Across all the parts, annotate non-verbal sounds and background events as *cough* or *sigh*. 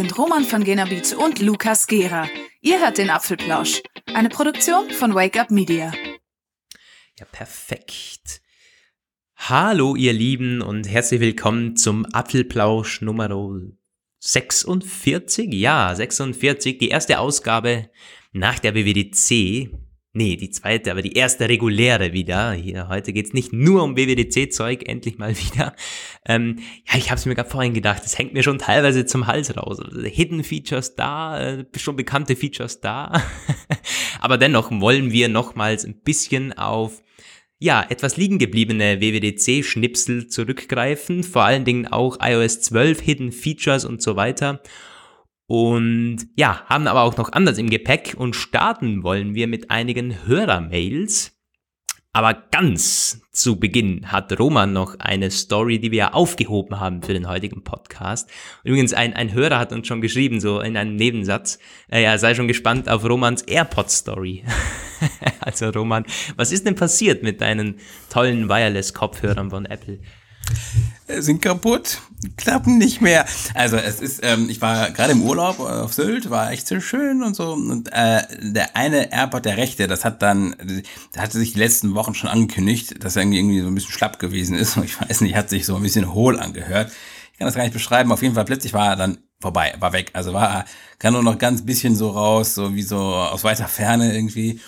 sind Roman von Genabit und Lukas Gera. Ihr hört den Apfelplausch, eine Produktion von Wake Up Media. Ja, perfekt. Hallo, ihr Lieben, und herzlich willkommen zum Apfelplausch Nummer 46. Ja, 46, die erste Ausgabe nach der WWDC. Nee, die zweite, aber die erste reguläre wieder. Hier, heute geht's nicht nur um WWDC-Zeug, endlich mal *laughs* wieder. Ähm, ja, ich habe es mir gerade vorhin gedacht, es hängt mir schon teilweise zum Hals raus. Also, Hidden Features da, äh, schon bekannte Features da. *laughs* aber dennoch wollen wir nochmals ein bisschen auf ja, etwas liegen gebliebene WWDC-Schnipsel zurückgreifen, vor allen Dingen auch iOS 12 Hidden Features und so weiter. Und ja, haben aber auch noch anders im Gepäck und starten wollen wir mit einigen Hörermails. Aber ganz zu Beginn hat Roman noch eine Story, die wir aufgehoben haben für den heutigen Podcast. Übrigens, ein, ein Hörer hat uns schon geschrieben, so in einem Nebensatz, äh, ja, sei schon gespannt auf Romans AirPod-Story. *laughs* also Roman, was ist denn passiert mit deinen tollen Wireless-Kopfhörern von Apple? Äh, sind kaputt, klappen nicht mehr. Also es ist, ähm, ich war gerade im Urlaub auf Sylt, war echt so schön und so. Und äh, der eine AirPod, der rechte, das hat dann, der hatte sich die letzten Wochen schon angekündigt, dass er irgendwie so ein bisschen schlapp gewesen ist. Und ich weiß nicht, hat sich so ein bisschen hohl angehört. Ich kann das gar nicht beschreiben. Auf jeden Fall plötzlich war er dann vorbei, war weg. Also war, kann nur noch ganz bisschen so raus, so wie so aus weiter Ferne irgendwie.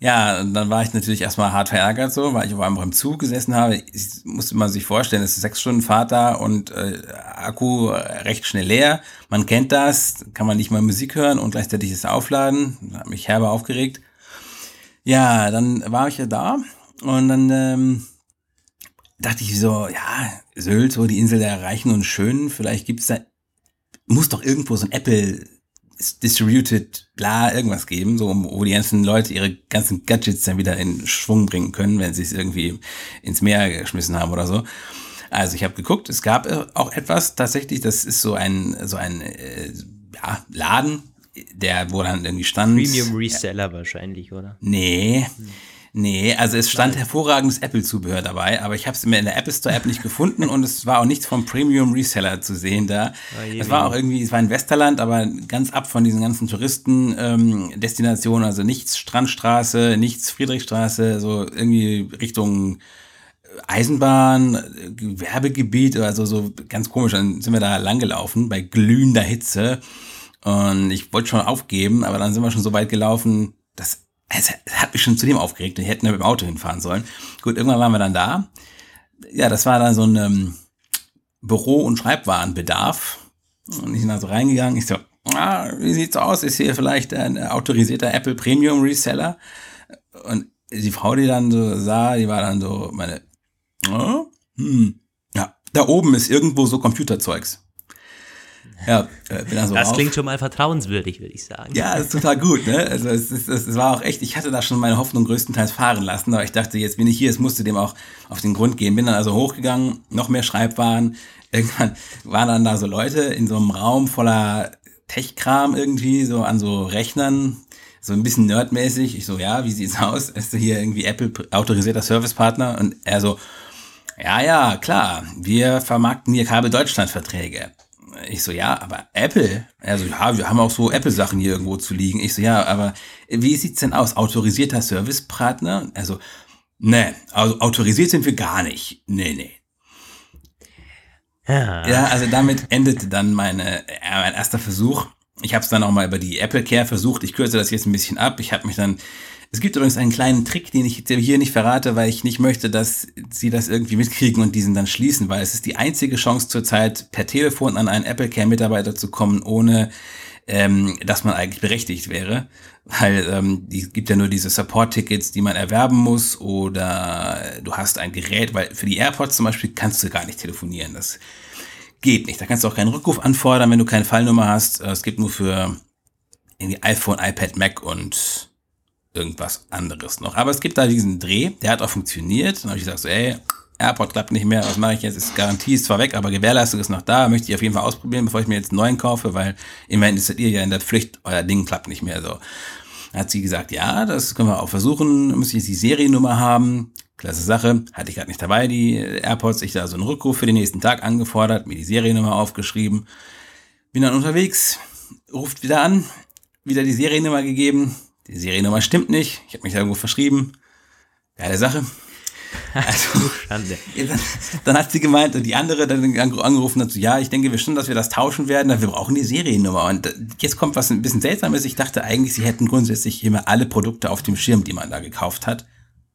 Ja, dann war ich natürlich erstmal hart verärgert so, weil ich auf einmal im Zug gesessen habe. Ich musste man sich vorstellen, es ist sechs Stunden Fahrt da und äh, Akku recht schnell leer. Man kennt das, kann man nicht mal Musik hören und gleichzeitig ist Aufladen. Hat mich herbe aufgeregt. Ja, dann war ich ja da und dann ähm, dachte ich so, ja, Sylt, so die Insel der Reichen und Schönen, vielleicht gibt's da, muss doch irgendwo so ein Apple distributed, bla, irgendwas geben, so wo die ganzen Leute ihre ganzen Gadgets dann wieder in Schwung bringen können, wenn sie es irgendwie ins Meer geschmissen haben oder so. Also ich habe geguckt, es gab auch etwas tatsächlich, das ist so ein so ein äh, ja, Laden, der wo dann irgendwie stand. Premium Reseller ja, wahrscheinlich, oder? Nee. Hm. Nee, also es stand hervorragendes Apple-Zubehör dabei, aber ich habe es mir in der Apple Store App nicht gefunden und es war auch nichts vom Premium Reseller zu sehen da. Oh, es war auch irgendwie, es war in Westerland, aber ganz ab von diesen ganzen Touristen-Destinationen, ähm, also nichts Strandstraße, nichts Friedrichstraße, so irgendwie Richtung Eisenbahn, Gewerbegebiet, also so ganz komisch. Dann sind wir da langgelaufen bei glühender Hitze und ich wollte schon aufgeben, aber dann sind wir schon so weit gelaufen, dass es hat mich schon zu dem aufgeregt. Wir hätten ja mit dem Auto hinfahren sollen. Gut, irgendwann waren wir dann da. Ja, das war dann so ein ähm, Büro- und Schreibwarenbedarf. Und ich bin da so reingegangen. Ich so, ah, wie sieht's aus? Ist hier vielleicht ein autorisierter Apple Premium Reseller? Und die Frau, die dann so sah, die war dann so, meine, oh, hm, ja, da oben ist irgendwo so Computerzeugs. Ja, äh, bin also das auf. klingt schon mal vertrauenswürdig, würde ich sagen. Ja, das ist total gut. Ne? Also es, es, es war auch echt, ich hatte da schon meine Hoffnung größtenteils fahren lassen, aber ich dachte, jetzt bin ich hier, es musste dem auch auf den Grund gehen. Bin dann also hochgegangen, noch mehr Schreibwaren. *laughs* Irgendwann waren dann da so Leute in so einem Raum voller Tech-Kram irgendwie, so an so Rechnern, so ein bisschen nerdmäßig. Ich so, ja, wie sieht's aus? Ist du hier irgendwie Apple autorisierter Servicepartner? Und er so, ja, ja, klar, wir vermarkten hier Kabel Deutschland Verträge. Ich so, ja, aber Apple? Also, ja, wir haben auch so Apple-Sachen hier irgendwo zu liegen. Ich so, ja, aber wie sieht's denn aus? Autorisierter Servicepartner? Also, ne, also autorisiert sind wir gar nicht. Nee, nee. Ja. ja, also damit endete dann meine, äh, mein erster Versuch. Ich habe es dann auch mal über die Apple Care versucht. Ich kürze das jetzt ein bisschen ab. Ich habe mich dann es gibt übrigens einen kleinen Trick, den ich hier nicht verrate, weil ich nicht möchte, dass Sie das irgendwie mitkriegen und diesen dann schließen, weil es ist die einzige Chance zurzeit, per Telefon an einen Apple Care Mitarbeiter zu kommen, ohne ähm, dass man eigentlich berechtigt wäre. Weil ähm, die gibt ja nur diese Support-Tickets, die man erwerben muss, oder du hast ein Gerät, weil für die AirPods zum Beispiel kannst du gar nicht telefonieren. Das geht nicht. Da kannst du auch keinen Rückruf anfordern, wenn du keine Fallnummer hast. Es gibt nur für irgendwie iPhone, iPad, Mac und irgendwas anderes noch. Aber es gibt da diesen Dreh, der hat auch funktioniert. Dann habe ich gesagt, so, ey, AirPod klappt nicht mehr, was mache ich jetzt? Ist Garantie ist zwar weg, aber Gewährleistung ist noch da, möchte ich auf jeden Fall ausprobieren, bevor ich mir jetzt einen neuen kaufe, weil immerhin ist ihr ja in der Pflicht, euer Ding klappt nicht mehr so. Dann hat sie gesagt, ja, das können wir auch versuchen, muss ich die Seriennummer haben. Klasse Sache, hatte ich gerade nicht dabei, die AirPods. Ich da so einen Rückruf für den nächsten Tag angefordert, mir die Seriennummer aufgeschrieben. Bin dann unterwegs, ruft wieder an, wieder die Seriennummer gegeben. Die Seriennummer stimmt nicht. Ich habe mich da irgendwo verschrieben. Geile Sache. Also, *laughs* Schande. Dann, dann, hat sie gemeint, die andere dann angerufen hat, so, ja, ich denke wir schon, dass wir das tauschen werden, aber wir brauchen die Seriennummer. Und jetzt kommt was ein bisschen seltsames. Ich dachte eigentlich, sie hätten grundsätzlich immer alle Produkte auf dem Schirm, die man da gekauft hat,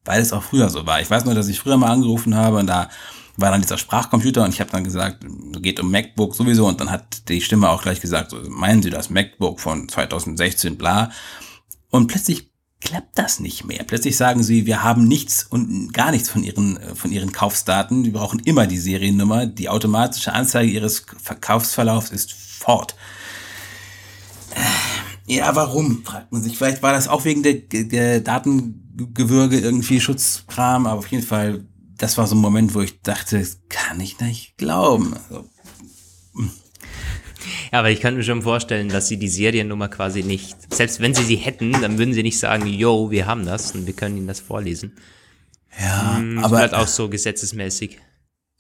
weil es auch früher so war. Ich weiß nur, dass ich früher mal angerufen habe und da war dann dieser Sprachcomputer und ich habe dann gesagt, geht um MacBook sowieso und dann hat die Stimme auch gleich gesagt, so, meinen Sie das MacBook von 2016, bla. Und plötzlich klappt das nicht mehr. Plötzlich sagen sie, wir haben nichts und gar nichts von ihren, von ihren Kaufsdaten. Wir brauchen immer die Seriennummer. Die automatische Anzeige ihres Verkaufsverlaufs ist fort. Äh, ja, warum? fragt man sich. Vielleicht war das auch wegen der, der Datengewürge irgendwie Schutzkram, aber auf jeden Fall, das war so ein Moment, wo ich dachte, das kann ich nicht glauben. Also, ja, aber ich kann mir schon vorstellen, dass sie die Seriennummer quasi nicht, selbst wenn sie sie hätten, dann würden sie nicht sagen, yo, wir haben das und wir können ihnen das vorlesen. Ja, hm, aber. Das auch so gesetzesmäßig.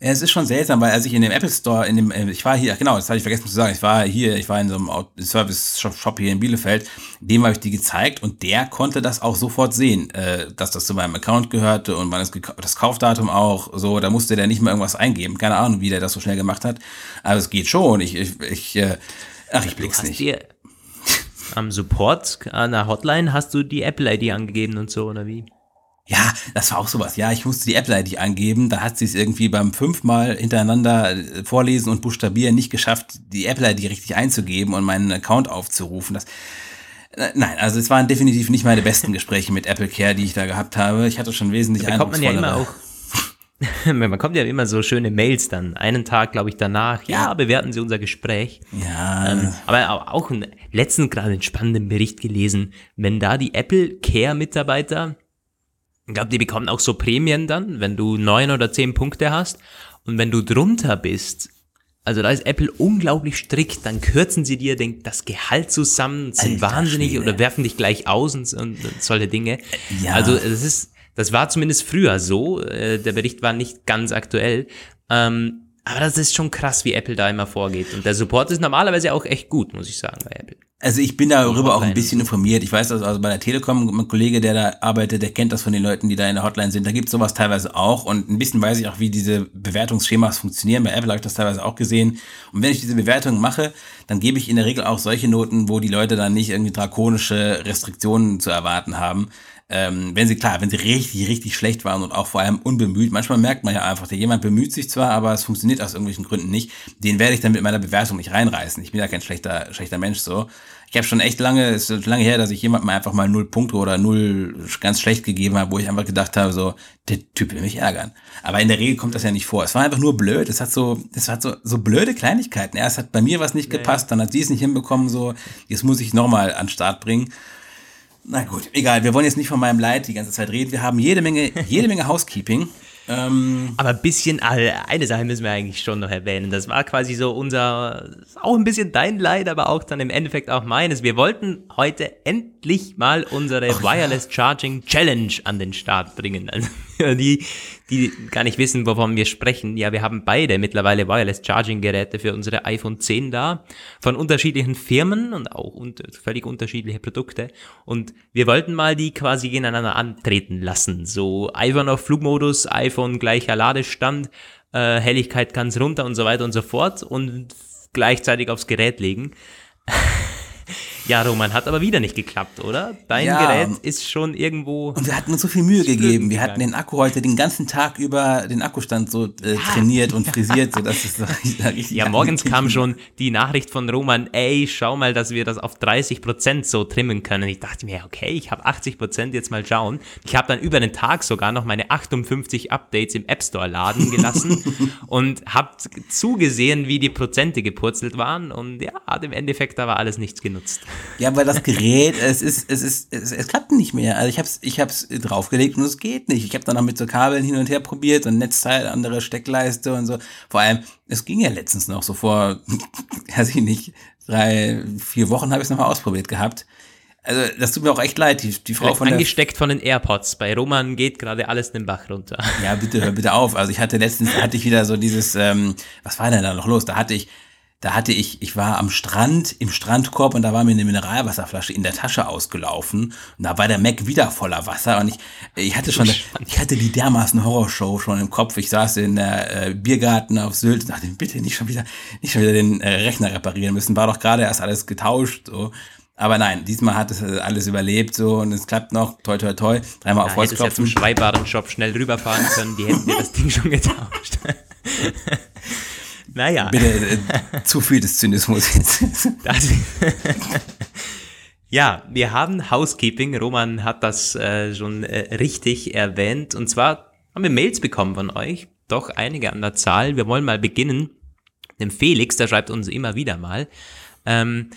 Es ist schon seltsam, weil als ich in dem Apple Store, in dem, äh, ich war hier, genau, das hatte ich vergessen zu sagen, ich war hier, ich war in so einem Service-Shop hier in Bielefeld, dem habe ich die gezeigt und der konnte das auch sofort sehen, äh, dass das zu meinem Account gehörte und wann das Kaufdatum auch, so, da musste der nicht mehr irgendwas eingeben, keine Ahnung, wie der das so schnell gemacht hat, aber es geht schon, ich, ich, ich äh, ach, ich blick's nicht. Dir am Support, an der Hotline hast du die Apple-ID angegeben und so, oder wie? Ja, das war auch sowas. Ja, ich musste die Apple-ID angeben. Da hat sie es irgendwie beim fünfmal hintereinander äh, vorlesen und buchstabieren nicht geschafft, die Apple-ID richtig einzugeben und meinen Account aufzurufen. Das, äh, nein, also es waren definitiv nicht meine besten Gespräche mit Apple Care, die ich da gehabt habe. Ich hatte schon wesentlich da bekommt man ja immer auch *laughs* man kommt ja immer so schöne Mails dann, einen Tag, glaube ich, danach, ja, ja, bewerten Sie unser Gespräch. Ja. Ähm, aber auch einen letzten gerade einen spannenden Bericht gelesen, wenn da die Apple Care Mitarbeiter ich glaube, die bekommen auch so Prämien dann, wenn du neun oder zehn Punkte hast. Und wenn du drunter bist, also da ist Apple unglaublich strikt, dann kürzen sie dir den, das Gehalt zusammen, sind Alter, wahnsinnig Schwede. oder werfen dich gleich aus und, und solche Dinge. Ja. Also das ist, das war zumindest früher so. Äh, der Bericht war nicht ganz aktuell. Ähm, aber das ist schon krass, wie Apple da immer vorgeht. Und der Support ist normalerweise auch echt gut, muss ich sagen, bei Apple. Also ich bin darüber auch ein bisschen informiert. Ich weiß, also, also bei der Telekom, mein Kollege, der da arbeitet, der kennt das von den Leuten, die da in der Hotline sind. Da gibt es sowas teilweise auch. Und ein bisschen weiß ich auch, wie diese Bewertungsschemas funktionieren. Bei Apple habe ich das teilweise auch gesehen. Und wenn ich diese Bewertung mache, dann gebe ich in der Regel auch solche Noten, wo die Leute dann nicht irgendwie drakonische Restriktionen zu erwarten haben. Ähm, wenn sie, klar, wenn sie richtig, richtig schlecht waren und auch vor allem unbemüht, manchmal merkt man ja einfach, der jemand bemüht sich zwar, aber es funktioniert aus irgendwelchen Gründen nicht, den werde ich dann mit meiner Bewertung nicht reinreißen. Ich bin ja kein schlechter, schlechter Mensch so. Ich habe schon echt lange, es ist lange her, dass ich jemandem einfach mal null Punkte oder null ganz schlecht gegeben habe, wo ich einfach gedacht habe, so, der Typ will mich ärgern. Aber in der Regel kommt das ja nicht vor. Es war einfach nur blöd. Es hat so, es hat so, so blöde Kleinigkeiten. Erst hat bei mir was nicht gepasst, dann hat sie es nicht hinbekommen, so, jetzt muss ich nochmal an den Start bringen. Na gut, egal. Wir wollen jetzt nicht von meinem Leid die ganze Zeit reden. Wir haben jede Menge, *laughs* jede Menge Housekeeping. Ähm, aber ein bisschen, eine Sache müssen wir eigentlich schon noch erwähnen. Das war quasi so unser, auch ein bisschen dein Leid, aber auch dann im Endeffekt auch meines. Wir wollten heute endlich mal unsere Wireless Charging Challenge an den Start bringen. Also *laughs* die, die gar nicht wissen, wovon wir sprechen. Ja, wir haben beide mittlerweile Wireless Charging Geräte für unsere iPhone 10 da, von unterschiedlichen Firmen und auch unter, völlig unterschiedliche Produkte. Und wir wollten mal die quasi gegeneinander antreten lassen. So iPhone auf Flugmodus, iPhone gleicher Ladestand, äh, Helligkeit ganz runter und so weiter und so fort und gleichzeitig aufs Gerät legen. *laughs* Ja, Roman, hat aber wieder nicht geklappt, oder? Dein ja, Gerät ist schon irgendwo. Und wir hatten uns so viel Mühe gegeben. Wir hatten den Akku heute den ganzen Tag über den Akkustand so äh, trainiert und frisiert, so dass *laughs* es da richtig. Ja, morgens kam schon die Nachricht von Roman, ey, schau mal, dass wir das auf 30 Prozent so trimmen können. Ich dachte mir, okay, ich habe 80 Prozent, jetzt mal schauen. Ich habe dann über den Tag sogar noch meine 58 Updates im App Store laden gelassen *laughs* und habe zugesehen, wie die Prozente gepurzelt waren. Und ja, hat im Endeffekt aber alles nichts genutzt. Ja, weil das Gerät, es ist, es ist, es, es klappt nicht mehr. Also ich hab's, ich hab's draufgelegt und es geht nicht. Ich habe dann noch mit so Kabeln hin und her probiert und Netzteil, andere Steckleiste und so. Vor allem, es ging ja letztens noch so vor, *laughs* weiß ich nicht, drei, vier Wochen habe ich es nochmal ausprobiert gehabt. Also, das tut mir auch echt leid. Die, die Frau von Angesteckt von den AirPods. Bei Roman geht gerade alles den Bach runter. Ja, bitte, hör bitte auf. Also, ich hatte letztens, hatte ich wieder so dieses, ähm, was war denn da noch los? Da hatte ich, da hatte ich, ich war am Strand, im Strandkorb und da war mir eine Mineralwasserflasche in der Tasche ausgelaufen und da war der Mac wieder voller Wasser und ich, ich hatte schon, ich hatte die dermaßen Horrorshow schon im Kopf. Ich saß in der äh, Biergarten auf Sylt und dachte, bitte nicht schon wieder, nicht schon wieder den äh, Rechner reparieren müssen. War doch gerade erst alles getauscht, so. Aber nein, diesmal hat es äh, alles überlebt so und es klappt noch. Toi, toi, toi. Dreimal ja, auf Holz klopfen. Ja zum Schreibwarenshop schnell rüberfahren können, die hätten dir das Ding schon getauscht. *laughs* Naja. Bitte, äh, zu viel des Zynismus jetzt. *laughs* ja, wir haben Housekeeping. Roman hat das äh, schon äh, richtig erwähnt. Und zwar haben wir Mails bekommen von euch. Doch einige an der Zahl. Wir wollen mal beginnen. Dem Felix, der schreibt uns immer wieder mal. Ähm,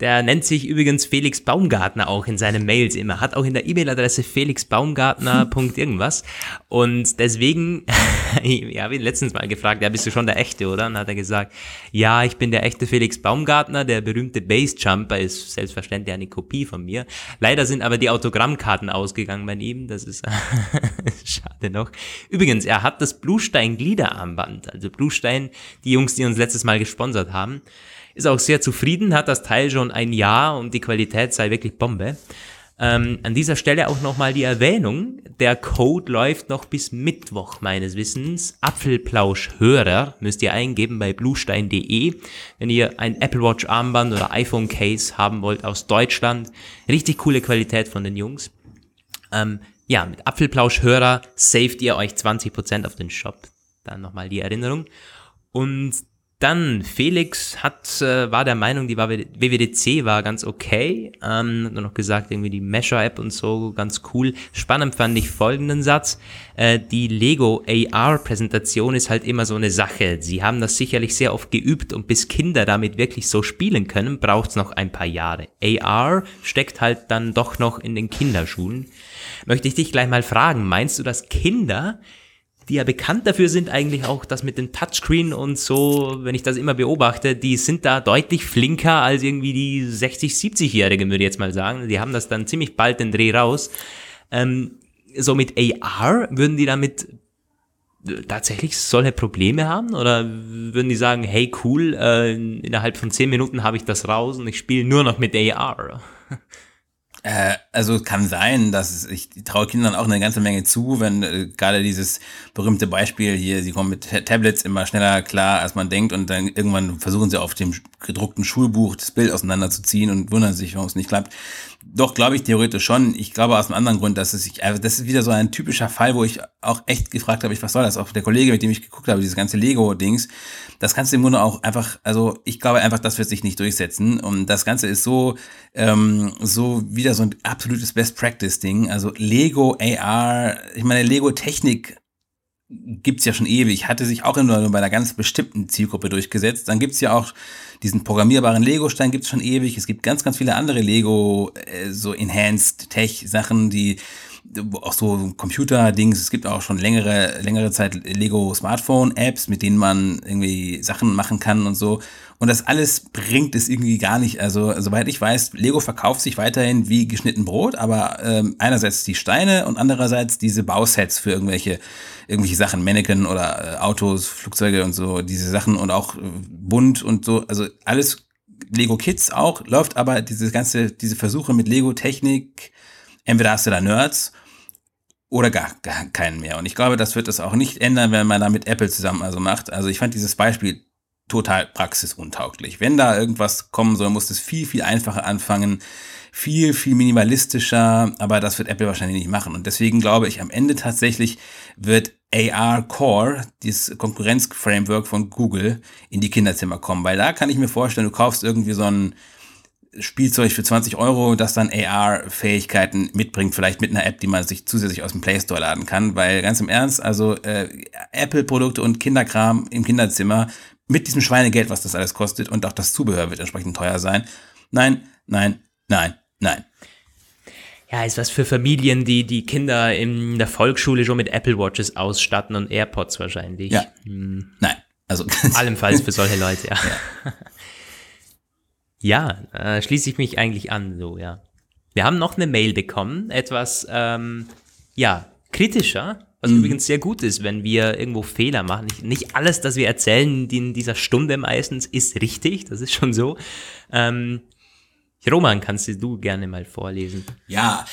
der nennt sich übrigens Felix Baumgartner auch in seinen Mails immer. Hat auch in der E-Mail-Adresse felixbaumgartner. irgendwas. Und deswegen, *laughs* ich habe ihn letztens mal gefragt, ja, bist du schon der Echte, oder? Und hat er gesagt, ja, ich bin der echte Felix Baumgartner. Der berühmte Bassjumper ist selbstverständlich eine Kopie von mir. Leider sind aber die Autogrammkarten ausgegangen bei ihm. Das ist *laughs* schade noch. Übrigens, er hat das Bluestein Gliederarmband. Also Bluestein, die Jungs, die uns letztes Mal gesponsert haben ist auch sehr zufrieden, hat das Teil schon ein Jahr und die Qualität sei wirklich Bombe. Ähm, an dieser Stelle auch nochmal die Erwähnung, der Code läuft noch bis Mittwoch meines Wissens. Apfelplausch-Hörer müsst ihr eingeben bei bluestein.de, wenn ihr ein Apple Watch Armband oder iPhone Case haben wollt aus Deutschland. Richtig coole Qualität von den Jungs. Ähm, ja, mit Apfelplausch-Hörer saved ihr euch 20% auf den Shop. Dann nochmal die Erinnerung. Und dann, Felix hat, äh, war der Meinung, die WWDC war ganz okay. Ähm, hat nur noch gesagt, irgendwie die Mesher-App und so, ganz cool. Spannend fand ich folgenden Satz. Äh, die Lego AR-Präsentation ist halt immer so eine Sache. Sie haben das sicherlich sehr oft geübt und bis Kinder damit wirklich so spielen können, braucht's noch ein paar Jahre. AR steckt halt dann doch noch in den Kinderschuhen. Möchte ich dich gleich mal fragen, meinst du, dass Kinder die ja bekannt dafür sind, eigentlich auch das mit dem Touchscreen und so, wenn ich das immer beobachte, die sind da deutlich flinker als irgendwie die 60, 70-Jährigen, würde ich jetzt mal sagen. Die haben das dann ziemlich bald den Dreh raus. Ähm, so mit AR würden die damit tatsächlich solche Probleme haben? Oder würden die sagen, hey cool, äh, innerhalb von 10 Minuten habe ich das raus und ich spiele nur noch mit AR? *laughs* Äh, also kann sein, dass ich traue Kindern auch eine ganze Menge zu, wenn äh, gerade dieses berühmte Beispiel hier, sie kommen mit Tablets immer schneller klar, als man denkt und dann irgendwann versuchen sie auf dem gedruckten Schulbuch das Bild auseinanderzuziehen und wundern sich, warum es nicht klappt. Doch, glaube ich theoretisch schon. Ich glaube aus einem anderen Grund, dass es sich, also das ist wieder so ein typischer Fall, wo ich auch echt gefragt habe, ich, was soll das? Auch der Kollege, mit dem ich geguckt habe, dieses ganze Lego-Dings, das kannst du im Grunde auch einfach, also ich glaube einfach, das wird sich nicht durchsetzen. Und das Ganze ist so, ähm, so wieder so ein absolutes Best-Practice-Ding. Also Lego AR, ich meine, Lego-Technik gibt's ja schon ewig, hatte sich auch immer nur bei einer ganz bestimmten Zielgruppe durchgesetzt. Dann gibt's ja auch diesen programmierbaren Lego-Stein gibt's schon ewig. Es gibt ganz, ganz viele andere Lego, äh, so Enhanced Tech-Sachen, die auch so Computer-Dings. Es gibt auch schon längere, längere Zeit Lego Smartphone-Apps, mit denen man irgendwie Sachen machen kann und so. Und das alles bringt es irgendwie gar nicht. Also, soweit ich weiß, Lego verkauft sich weiterhin wie geschnitten Brot, aber ähm, einerseits die Steine und andererseits diese Bausets für irgendwelche, irgendwelche Sachen, Mannequin oder äh, Autos, Flugzeuge und so, diese Sachen und auch äh, bunt und so. Also alles Lego Kids auch, läuft aber diese ganze, diese Versuche mit Lego Technik, entweder hast du da Nerds oder gar, gar keinen mehr. Und ich glaube, das wird es auch nicht ändern, wenn man da mit Apple zusammen also macht. Also ich fand dieses Beispiel total praxisuntauglich. Wenn da irgendwas kommen soll, muss es viel, viel einfacher anfangen, viel, viel minimalistischer, aber das wird Apple wahrscheinlich nicht machen. Und deswegen glaube ich, am Ende tatsächlich wird AR Core, dieses Konkurrenzframework von Google, in die Kinderzimmer kommen. Weil da kann ich mir vorstellen, du kaufst irgendwie so ein Spielzeug für 20 Euro, das dann AR-Fähigkeiten mitbringt, vielleicht mit einer App, die man sich zusätzlich aus dem Play Store laden kann. Weil ganz im Ernst, also äh, Apple-Produkte und Kinderkram im Kinderzimmer mit diesem Schweinegeld, was das alles kostet und auch das Zubehör wird entsprechend teuer sein. Nein, nein, nein, nein. Ja, ist was für Familien, die die Kinder in der Volksschule schon mit Apple Watches ausstatten und AirPods wahrscheinlich. Ja. Hm. Nein, also. *laughs* Allenfalls für solche Leute, ja. Ja, *laughs* ja äh, schließe ich mich eigentlich an, so, ja. Wir haben noch eine Mail bekommen, etwas, ähm, ja, kritischer Was mhm. übrigens sehr gut ist, wenn wir irgendwo Fehler machen. Nicht, nicht alles, das wir erzählen in dieser Stunde meistens, ist richtig. Das ist schon so. Ähm, Roman, kannst du gerne mal vorlesen? Ja,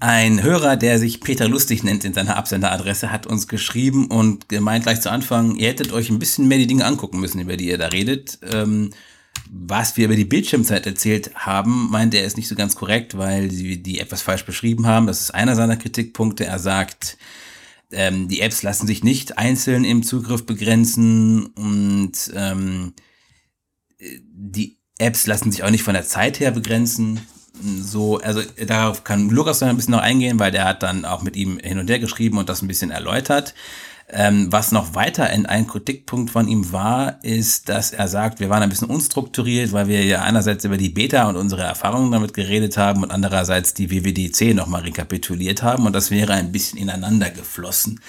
ein Hörer, der sich Peter Lustig nennt in seiner Absenderadresse, hat uns geschrieben und gemeint gleich zu Anfang, ihr hättet euch ein bisschen mehr die Dinge angucken müssen, über die ihr da redet. Ähm, was wir über die Bildschirmzeit erzählt haben, meint er ist nicht so ganz korrekt, weil sie die etwas falsch beschrieben haben. Das ist einer seiner Kritikpunkte. Er sagt, ähm, die Apps lassen sich nicht einzeln im Zugriff begrenzen und ähm, die Apps lassen sich auch nicht von der Zeit her begrenzen. So, also darauf kann Lukas dann ein bisschen noch eingehen, weil der hat dann auch mit ihm hin und her geschrieben und das ein bisschen erläutert. Ähm, was noch weiter in ein Kritikpunkt von ihm war, ist, dass er sagt, wir waren ein bisschen unstrukturiert, weil wir ja einerseits über die Beta und unsere Erfahrungen damit geredet haben und andererseits die WWDC nochmal rekapituliert haben und das wäre ein bisschen ineinander geflossen.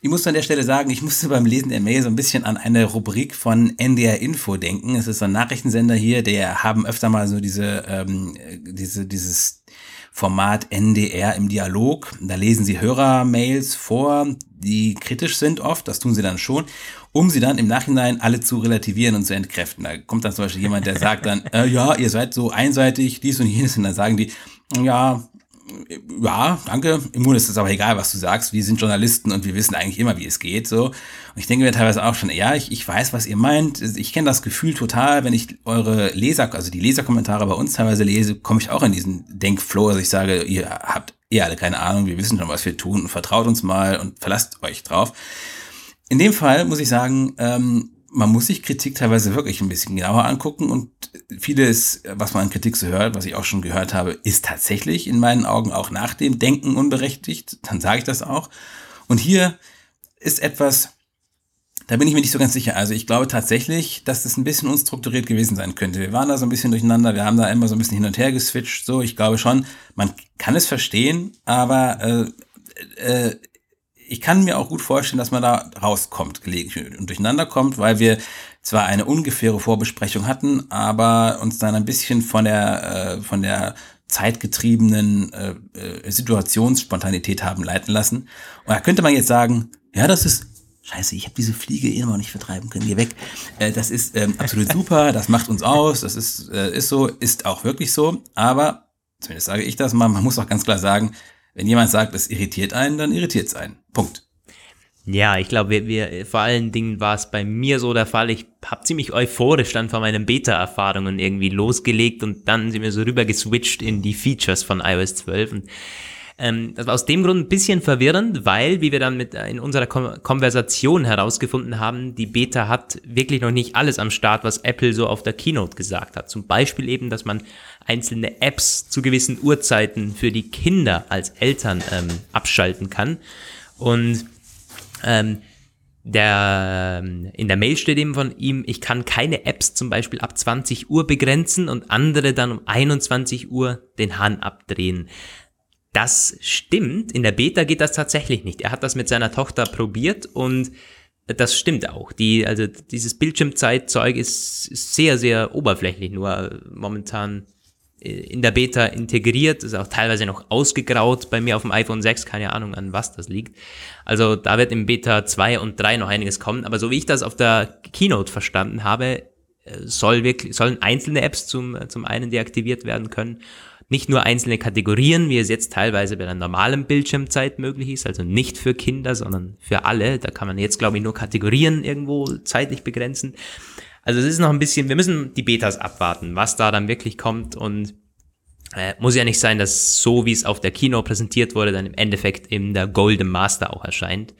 Ich muss an der Stelle sagen, ich musste beim Lesen der Mail so ein bisschen an eine Rubrik von NDR Info denken. Es ist so ein Nachrichtensender hier, der haben öfter mal so diese, ähm, diese, dieses Format NDR im Dialog. Da lesen sie Hörermails vor, die kritisch sind oft, das tun sie dann schon, um sie dann im Nachhinein alle zu relativieren und zu entkräften. Da kommt dann zum Beispiel jemand, der sagt dann, äh, ja, ihr seid so einseitig, dies und jenes, und dann sagen die, ja, ja, danke. Im Grunde ist es aber egal, was du sagst. Wir sind Journalisten und wir wissen eigentlich immer, wie es geht. So. Und ich denke mir teilweise auch schon, ja, ich, ich weiß, was ihr meint. Ich kenne das Gefühl total, wenn ich eure Leser, also die Leserkommentare bei uns teilweise lese, komme ich auch in diesen Denkflow, dass ich sage, ihr habt eh alle keine Ahnung, wir wissen schon, was wir tun und vertraut uns mal und verlasst euch drauf. In dem Fall muss ich sagen, ähm, man muss sich Kritik teilweise wirklich ein bisschen genauer angucken und vieles, was man an Kritik so hört, was ich auch schon gehört habe, ist tatsächlich in meinen Augen auch nach dem Denken unberechtigt. Dann sage ich das auch. Und hier ist etwas, da bin ich mir nicht so ganz sicher. Also ich glaube tatsächlich, dass das ein bisschen unstrukturiert gewesen sein könnte. Wir waren da so ein bisschen durcheinander, wir haben da immer so ein bisschen hin und her geswitcht. So, ich glaube schon, man kann es verstehen, aber äh, äh, ich kann mir auch gut vorstellen, dass man da rauskommt gelegentlich und durcheinander kommt, weil wir zwar eine ungefähre Vorbesprechung hatten, aber uns dann ein bisschen von der, äh, von der zeitgetriebenen äh, äh, Situationsspontanität haben leiten lassen. Und da könnte man jetzt sagen, ja, das ist Scheiße, ich habe diese Fliege immer noch nicht vertreiben können. Geh weg. Äh, das ist ähm, absolut super, das macht uns aus, das ist, äh, ist so, ist auch wirklich so. Aber, zumindest sage ich das mal, man muss auch ganz klar sagen, wenn jemand sagt, es irritiert einen, dann irritiert es einen. Punkt. Ja, ich glaube, wir, wir, vor allen Dingen war es bei mir so der Fall. Ich habe ziemlich euphorisch dann von meinen Beta-Erfahrungen irgendwie losgelegt und dann sind wir so rüber geswitcht in die Features von iOS 12. Und ähm, das war aus dem Grund ein bisschen verwirrend, weil, wie wir dann mit in unserer Kon Konversation herausgefunden haben, die Beta hat wirklich noch nicht alles am Start, was Apple so auf der Keynote gesagt hat. Zum Beispiel eben, dass man einzelne Apps zu gewissen Uhrzeiten für die Kinder als Eltern ähm, abschalten kann. Und ähm, der, ähm, in der Mail steht eben von ihm, ich kann keine Apps zum Beispiel ab 20 Uhr begrenzen und andere dann um 21 Uhr den Hahn abdrehen. Das stimmt, in der Beta geht das tatsächlich nicht. Er hat das mit seiner Tochter probiert und das stimmt auch. Die, also dieses Bildschirmzeitzeug ist sehr, sehr oberflächlich nur momentan in der Beta integriert, ist auch teilweise noch ausgegraut bei mir auf dem iPhone 6, keine Ahnung an was das liegt. Also da wird im Beta 2 und 3 noch einiges kommen, aber so wie ich das auf der Keynote verstanden habe, soll wirklich, sollen einzelne Apps zum, zum einen deaktiviert werden können nicht nur einzelne Kategorien, wie es jetzt teilweise bei der normalen Bildschirmzeit möglich ist, also nicht für Kinder, sondern für alle. Da kann man jetzt, glaube ich, nur Kategorien irgendwo zeitlich begrenzen. Also es ist noch ein bisschen, wir müssen die Betas abwarten, was da dann wirklich kommt und äh, muss ja nicht sein, dass so wie es auf der Kino präsentiert wurde, dann im Endeffekt in der Golden Master auch erscheint.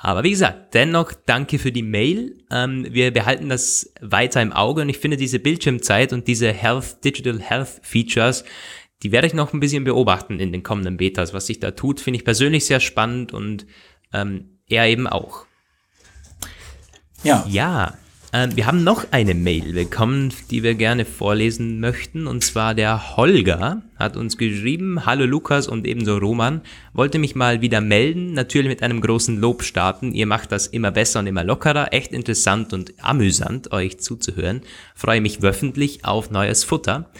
Aber wie gesagt, dennoch danke für die Mail. Ähm, wir behalten das weiter im Auge und ich finde diese Bildschirmzeit und diese Health, Digital Health Features, die werde ich noch ein bisschen beobachten in den kommenden Betas. Was sich da tut, finde ich persönlich sehr spannend und ähm, er eben auch. Ja. Ja, ähm, wir haben noch eine Mail bekommen, die wir gerne vorlesen möchten. Und zwar der Holger hat uns geschrieben, Hallo Lukas und ebenso Roman, wollte mich mal wieder melden, natürlich mit einem großen Lob starten. Ihr macht das immer besser und immer lockerer, echt interessant und amüsant, euch zuzuhören. Freue mich wöchentlich auf neues Futter.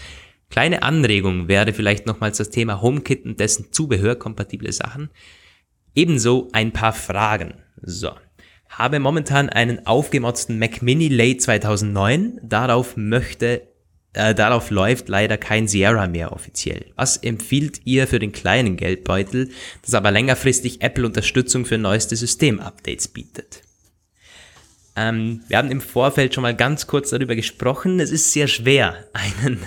Kleine Anregung wäre vielleicht nochmals das Thema HomeKit und dessen Zubehör, kompatible Sachen. Ebenso ein paar Fragen. So. Habe momentan einen aufgemotzten Mac Mini Late 2009. Darauf möchte äh, darauf läuft leider kein Sierra mehr offiziell. Was empfiehlt ihr für den kleinen Geldbeutel, das aber längerfristig Apple Unterstützung für neueste Systemupdates bietet? Ähm, wir haben im Vorfeld schon mal ganz kurz darüber gesprochen. Es ist sehr schwer, *laughs* einen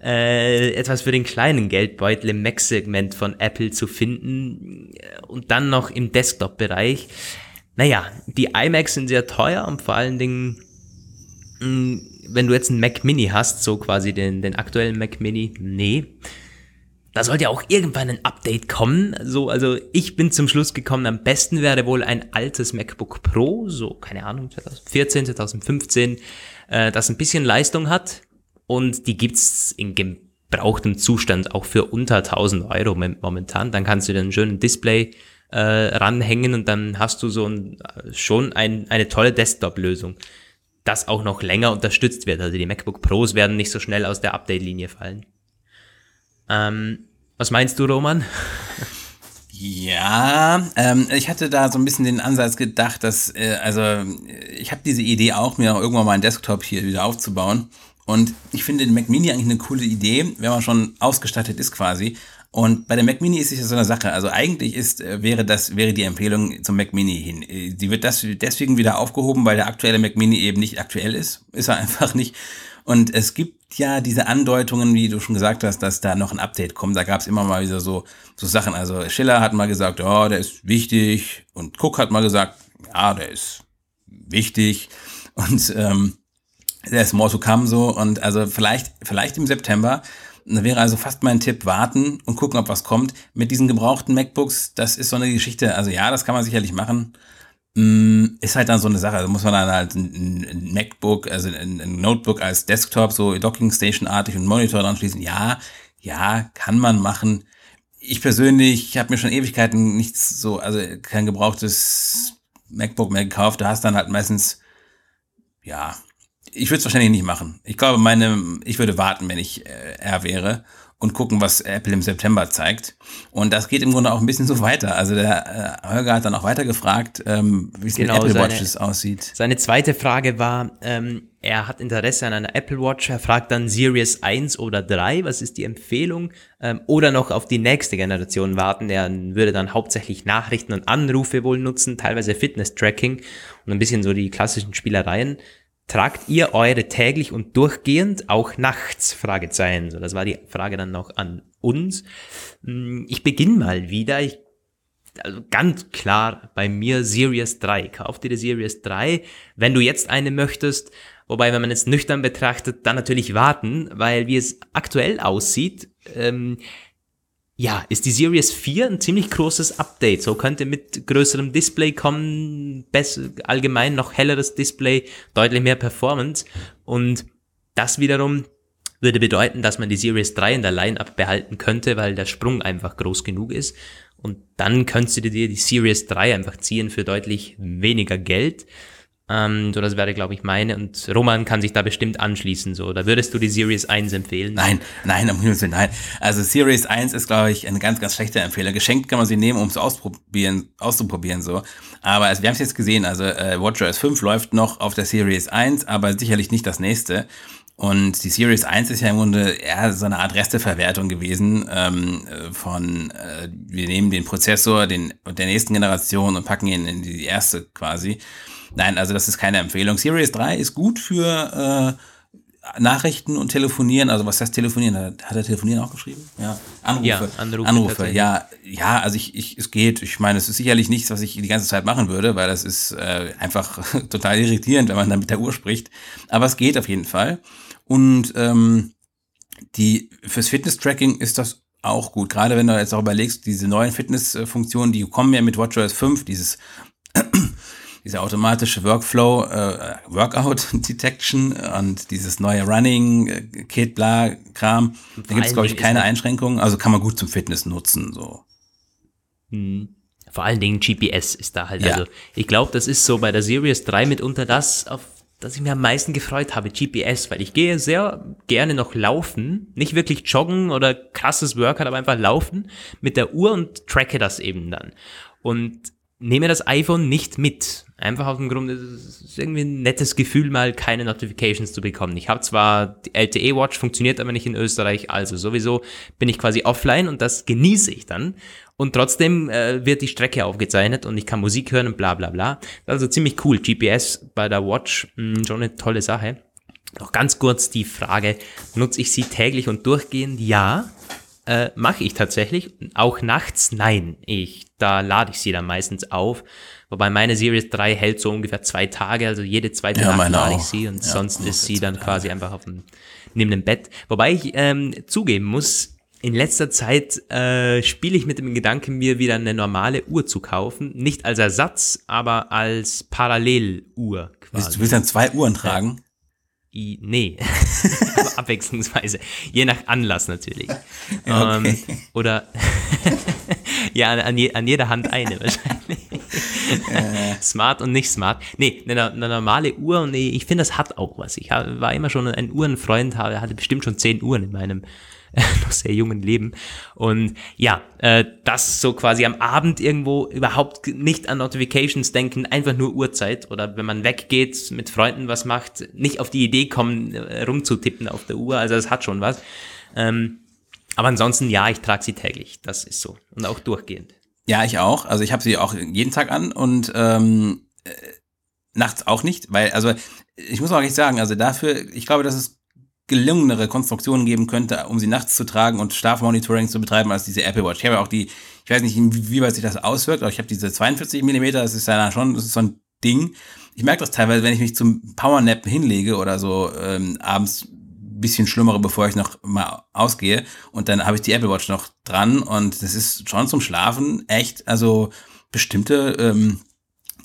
äh, etwas für den kleinen Geldbeutel im Mac-Segment von Apple zu finden und dann noch im Desktop-Bereich. Naja, die iMacs sind sehr teuer und vor allen Dingen mm, wenn du jetzt einen Mac Mini hast, so quasi den, den aktuellen Mac Mini, nee. Da sollte ja auch irgendwann ein Update kommen. So, also ich bin zum Schluss gekommen, am besten wäre wohl ein altes MacBook Pro, so, keine Ahnung, 2014, 2015, äh, das ein bisschen Leistung hat. Und die gibt's in gebrauchtem Zustand auch für unter 1000 Euro momentan. Dann kannst du dir einen schönen Display äh, ranhängen und dann hast du so ein, schon ein, eine tolle Desktop-Lösung das auch noch länger unterstützt wird. Also die MacBook Pros werden nicht so schnell aus der Update-Linie fallen. Ähm, was meinst du, Roman? Ja, ähm, ich hatte da so ein bisschen den Ansatz gedacht, dass, äh, also ich habe diese Idee auch, mir auch irgendwann mal einen Desktop hier wieder aufzubauen. Und ich finde den Mac Mini eigentlich eine coole Idee, wenn man schon ausgestattet ist quasi. Und bei der Mac Mini ist es ja so eine Sache. Also eigentlich ist, äh, wäre das, wäre die Empfehlung zum Mac Mini hin. Äh, die wird das deswegen wieder aufgehoben, weil der aktuelle Mac Mini eben nicht aktuell ist. Ist er *laughs* einfach nicht. Und es gibt ja diese Andeutungen, wie du schon gesagt hast, dass da noch ein Update kommt. Da gab es immer mal wieder so, so Sachen. Also Schiller hat mal gesagt, ja, oh, der ist wichtig. Und Cook hat mal gesagt, ja, der ist wichtig. Und ähm, der ist more to come so. Und also vielleicht, vielleicht im September da wäre also fast mein Tipp, warten und gucken, ob was kommt. Mit diesen gebrauchten MacBooks, das ist so eine Geschichte. Also ja, das kann man sicherlich machen. Mm, ist halt dann so eine Sache. Also muss man dann halt ein, MacBook, also ein, Notebook als Desktop, so Docking Station-artig und Monitor dran schließen. Ja, ja, kann man machen. Ich persönlich habe mir schon Ewigkeiten nichts so, also kein gebrauchtes MacBook mehr gekauft. Da hast dann halt meistens, ja, ich würde es wahrscheinlich nicht machen. Ich glaube, meine, ich würde warten, wenn ich äh, er wäre und gucken, was Apple im September zeigt. Und das geht im Grunde auch ein bisschen so *laughs* weiter. Also der äh, Holger hat dann auch weiter gefragt, ähm, wie es genau, mit Apple seine, Watches aussieht. Seine zweite Frage war, ähm, er hat Interesse an einer Apple Watch. Er fragt dann Series 1 oder 3, was ist die Empfehlung? Ähm, oder noch auf die nächste Generation warten. Er würde dann hauptsächlich Nachrichten und Anrufe wohl nutzen, teilweise Fitness-Tracking und ein bisschen so die klassischen Spielereien. Tragt ihr eure täglich und durchgehend auch nachts? Fragezeichen. So, das war die Frage dann noch an uns. Hm, ich beginne mal wieder. Ich, also ganz klar bei mir Series 3. Kauf dir die Series 3, wenn du jetzt eine möchtest. Wobei, wenn man es nüchtern betrachtet, dann natürlich warten, weil wie es aktuell aussieht, ähm, ja, ist die Series 4 ein ziemlich großes Update. So könnte mit größerem Display kommen, besser, allgemein noch helleres Display, deutlich mehr Performance. Und das wiederum würde bedeuten, dass man die Series 3 in der Line-Up behalten könnte, weil der Sprung einfach groß genug ist. Und dann könntest du dir die Series 3 einfach ziehen für deutlich weniger Geld. Ähm, so, das wäre, glaube ich, meine. Und Roman kann sich da bestimmt anschließen. So, da würdest du die Series 1 empfehlen? Nein, nein, um Himmels Willen, nein. Also Series 1 ist, glaube ich, eine ganz, ganz schlechte Empfehlung. Geschenkt kann man sie nehmen, um es ausprobieren, auszuprobieren, so. Aber also, wir haben es jetzt gesehen, also äh, WatchOS 5 läuft noch auf der Series 1, aber sicherlich nicht das nächste. Und die Series 1 ist ja im Grunde eher so eine Art Resteverwertung gewesen ähm, von, äh, wir nehmen den Prozessor den, der nächsten Generation und packen ihn in die erste quasi. Nein, also das ist keine Empfehlung. Series 3 ist gut für äh, Nachrichten und Telefonieren. Also was heißt Telefonieren? Hat, hat er Telefonieren auch geschrieben? Ja, Anrufe. Ja, Anrufe, Anrufe. Ja, ja, also ich, ich, es geht. Ich meine, es ist sicherlich nichts, was ich die ganze Zeit machen würde, weil das ist äh, einfach *laughs* total irritierend, wenn man dann mit der Uhr spricht. Aber es geht auf jeden Fall. Und ähm, die fürs Fitness-Tracking ist das auch gut. Gerade wenn du jetzt auch überlegst, diese neuen Fitness-Funktionen, die kommen ja mit WatchOS 5, dieses dieser automatische Workflow, äh, Workout *laughs* Detection und dieses neue Running äh, Kit, bla, Kram. Da gibt es, glaube ich, keine Einschränkungen. Also kann man gut zum Fitness nutzen, so. Hm. Vor allen Dingen GPS ist da halt. Ja. Also ich glaube, das ist so bei der Series 3 mitunter das, auf das ich mir am meisten gefreut habe, GPS, weil ich gehe sehr gerne noch laufen, nicht wirklich joggen oder krasses Workout, aber einfach laufen mit der Uhr und tracke das eben dann. und nehme das iPhone nicht mit. Einfach aus dem Grund, es ist irgendwie ein nettes Gefühl, mal keine Notifications zu bekommen. Ich habe zwar die LTE Watch, funktioniert aber nicht in Österreich, also sowieso bin ich quasi offline und das genieße ich dann. Und trotzdem äh, wird die Strecke aufgezeichnet und ich kann Musik hören und bla bla bla. Also ziemlich cool. GPS bei der Watch, mh, schon eine tolle Sache. Noch ganz kurz die Frage, nutze ich sie täglich und durchgehend? Ja, äh, mache ich tatsächlich. Auch nachts? Nein. Ich, da lade ich sie dann meistens auf. Wobei meine Series 3 hält so ungefähr zwei Tage, also jede zweite Ja, Nacht lade ich sie und Ja, sonst ist sie dann quasi einfach auf dem, neben dem Bett. Wobei ich ähm, zugeben muss, in letzter Zeit äh, spiele ich mit dem Gedanken, mir wieder eine normale Uhr zu kaufen. Nicht als Ersatz, aber als Paralleluhr quasi. Du willst dann zwei Uhren tragen? I, nee, aber *laughs* abwechslungsweise. Je nach Anlass natürlich. Okay. ähm, oder *laughs* ja, an, je, an jeder Hand eine *laughs* wahrscheinlich. smart und nicht smart. Nee, eine, eine normale Uhr und nee, ich finde, das hat auch was. Ich war immer schon ein Uhrenfreund, hatte bestimmt schon zehn Uhren in meinem *laughs* noch sehr jungen Leben. Und ja, äh, das so quasi am Abend irgendwo überhaupt nicht an Notifications denken, einfach nur Uhrzeit oder wenn man weggeht, mit Freunden was macht, nicht auf die Idee kommen, äh, rumzutippen auf der Uhr. Also das hat schon was. Ähm, aber ansonsten, ja, ich trage sie täglich. Das ist so. Und auch durchgehend. Ja, ich auch. Also ich habe sie auch jeden Tag an und ähm, äh, nachts auch nicht, weil, also ich muss auch nicht sagen, also dafür, ich glaube, dass es gelungenere Konstruktionen geben könnte, um sie nachts zu tragen und Schlafmonitoring zu betreiben, als diese Apple Watch. Ich habe ja auch die, ich weiß nicht, inwieweit sich das auswirkt, aber ich habe diese 42 Millimeter, das ist ja schon, das ist so ein Ding. Ich merke das teilweise, wenn ich mich zum Powernap hinlege oder so ähm, abends bisschen schlimmere, bevor ich noch mal ausgehe. Und dann habe ich die Apple Watch noch dran und das ist schon zum Schlafen echt, also bestimmte ähm,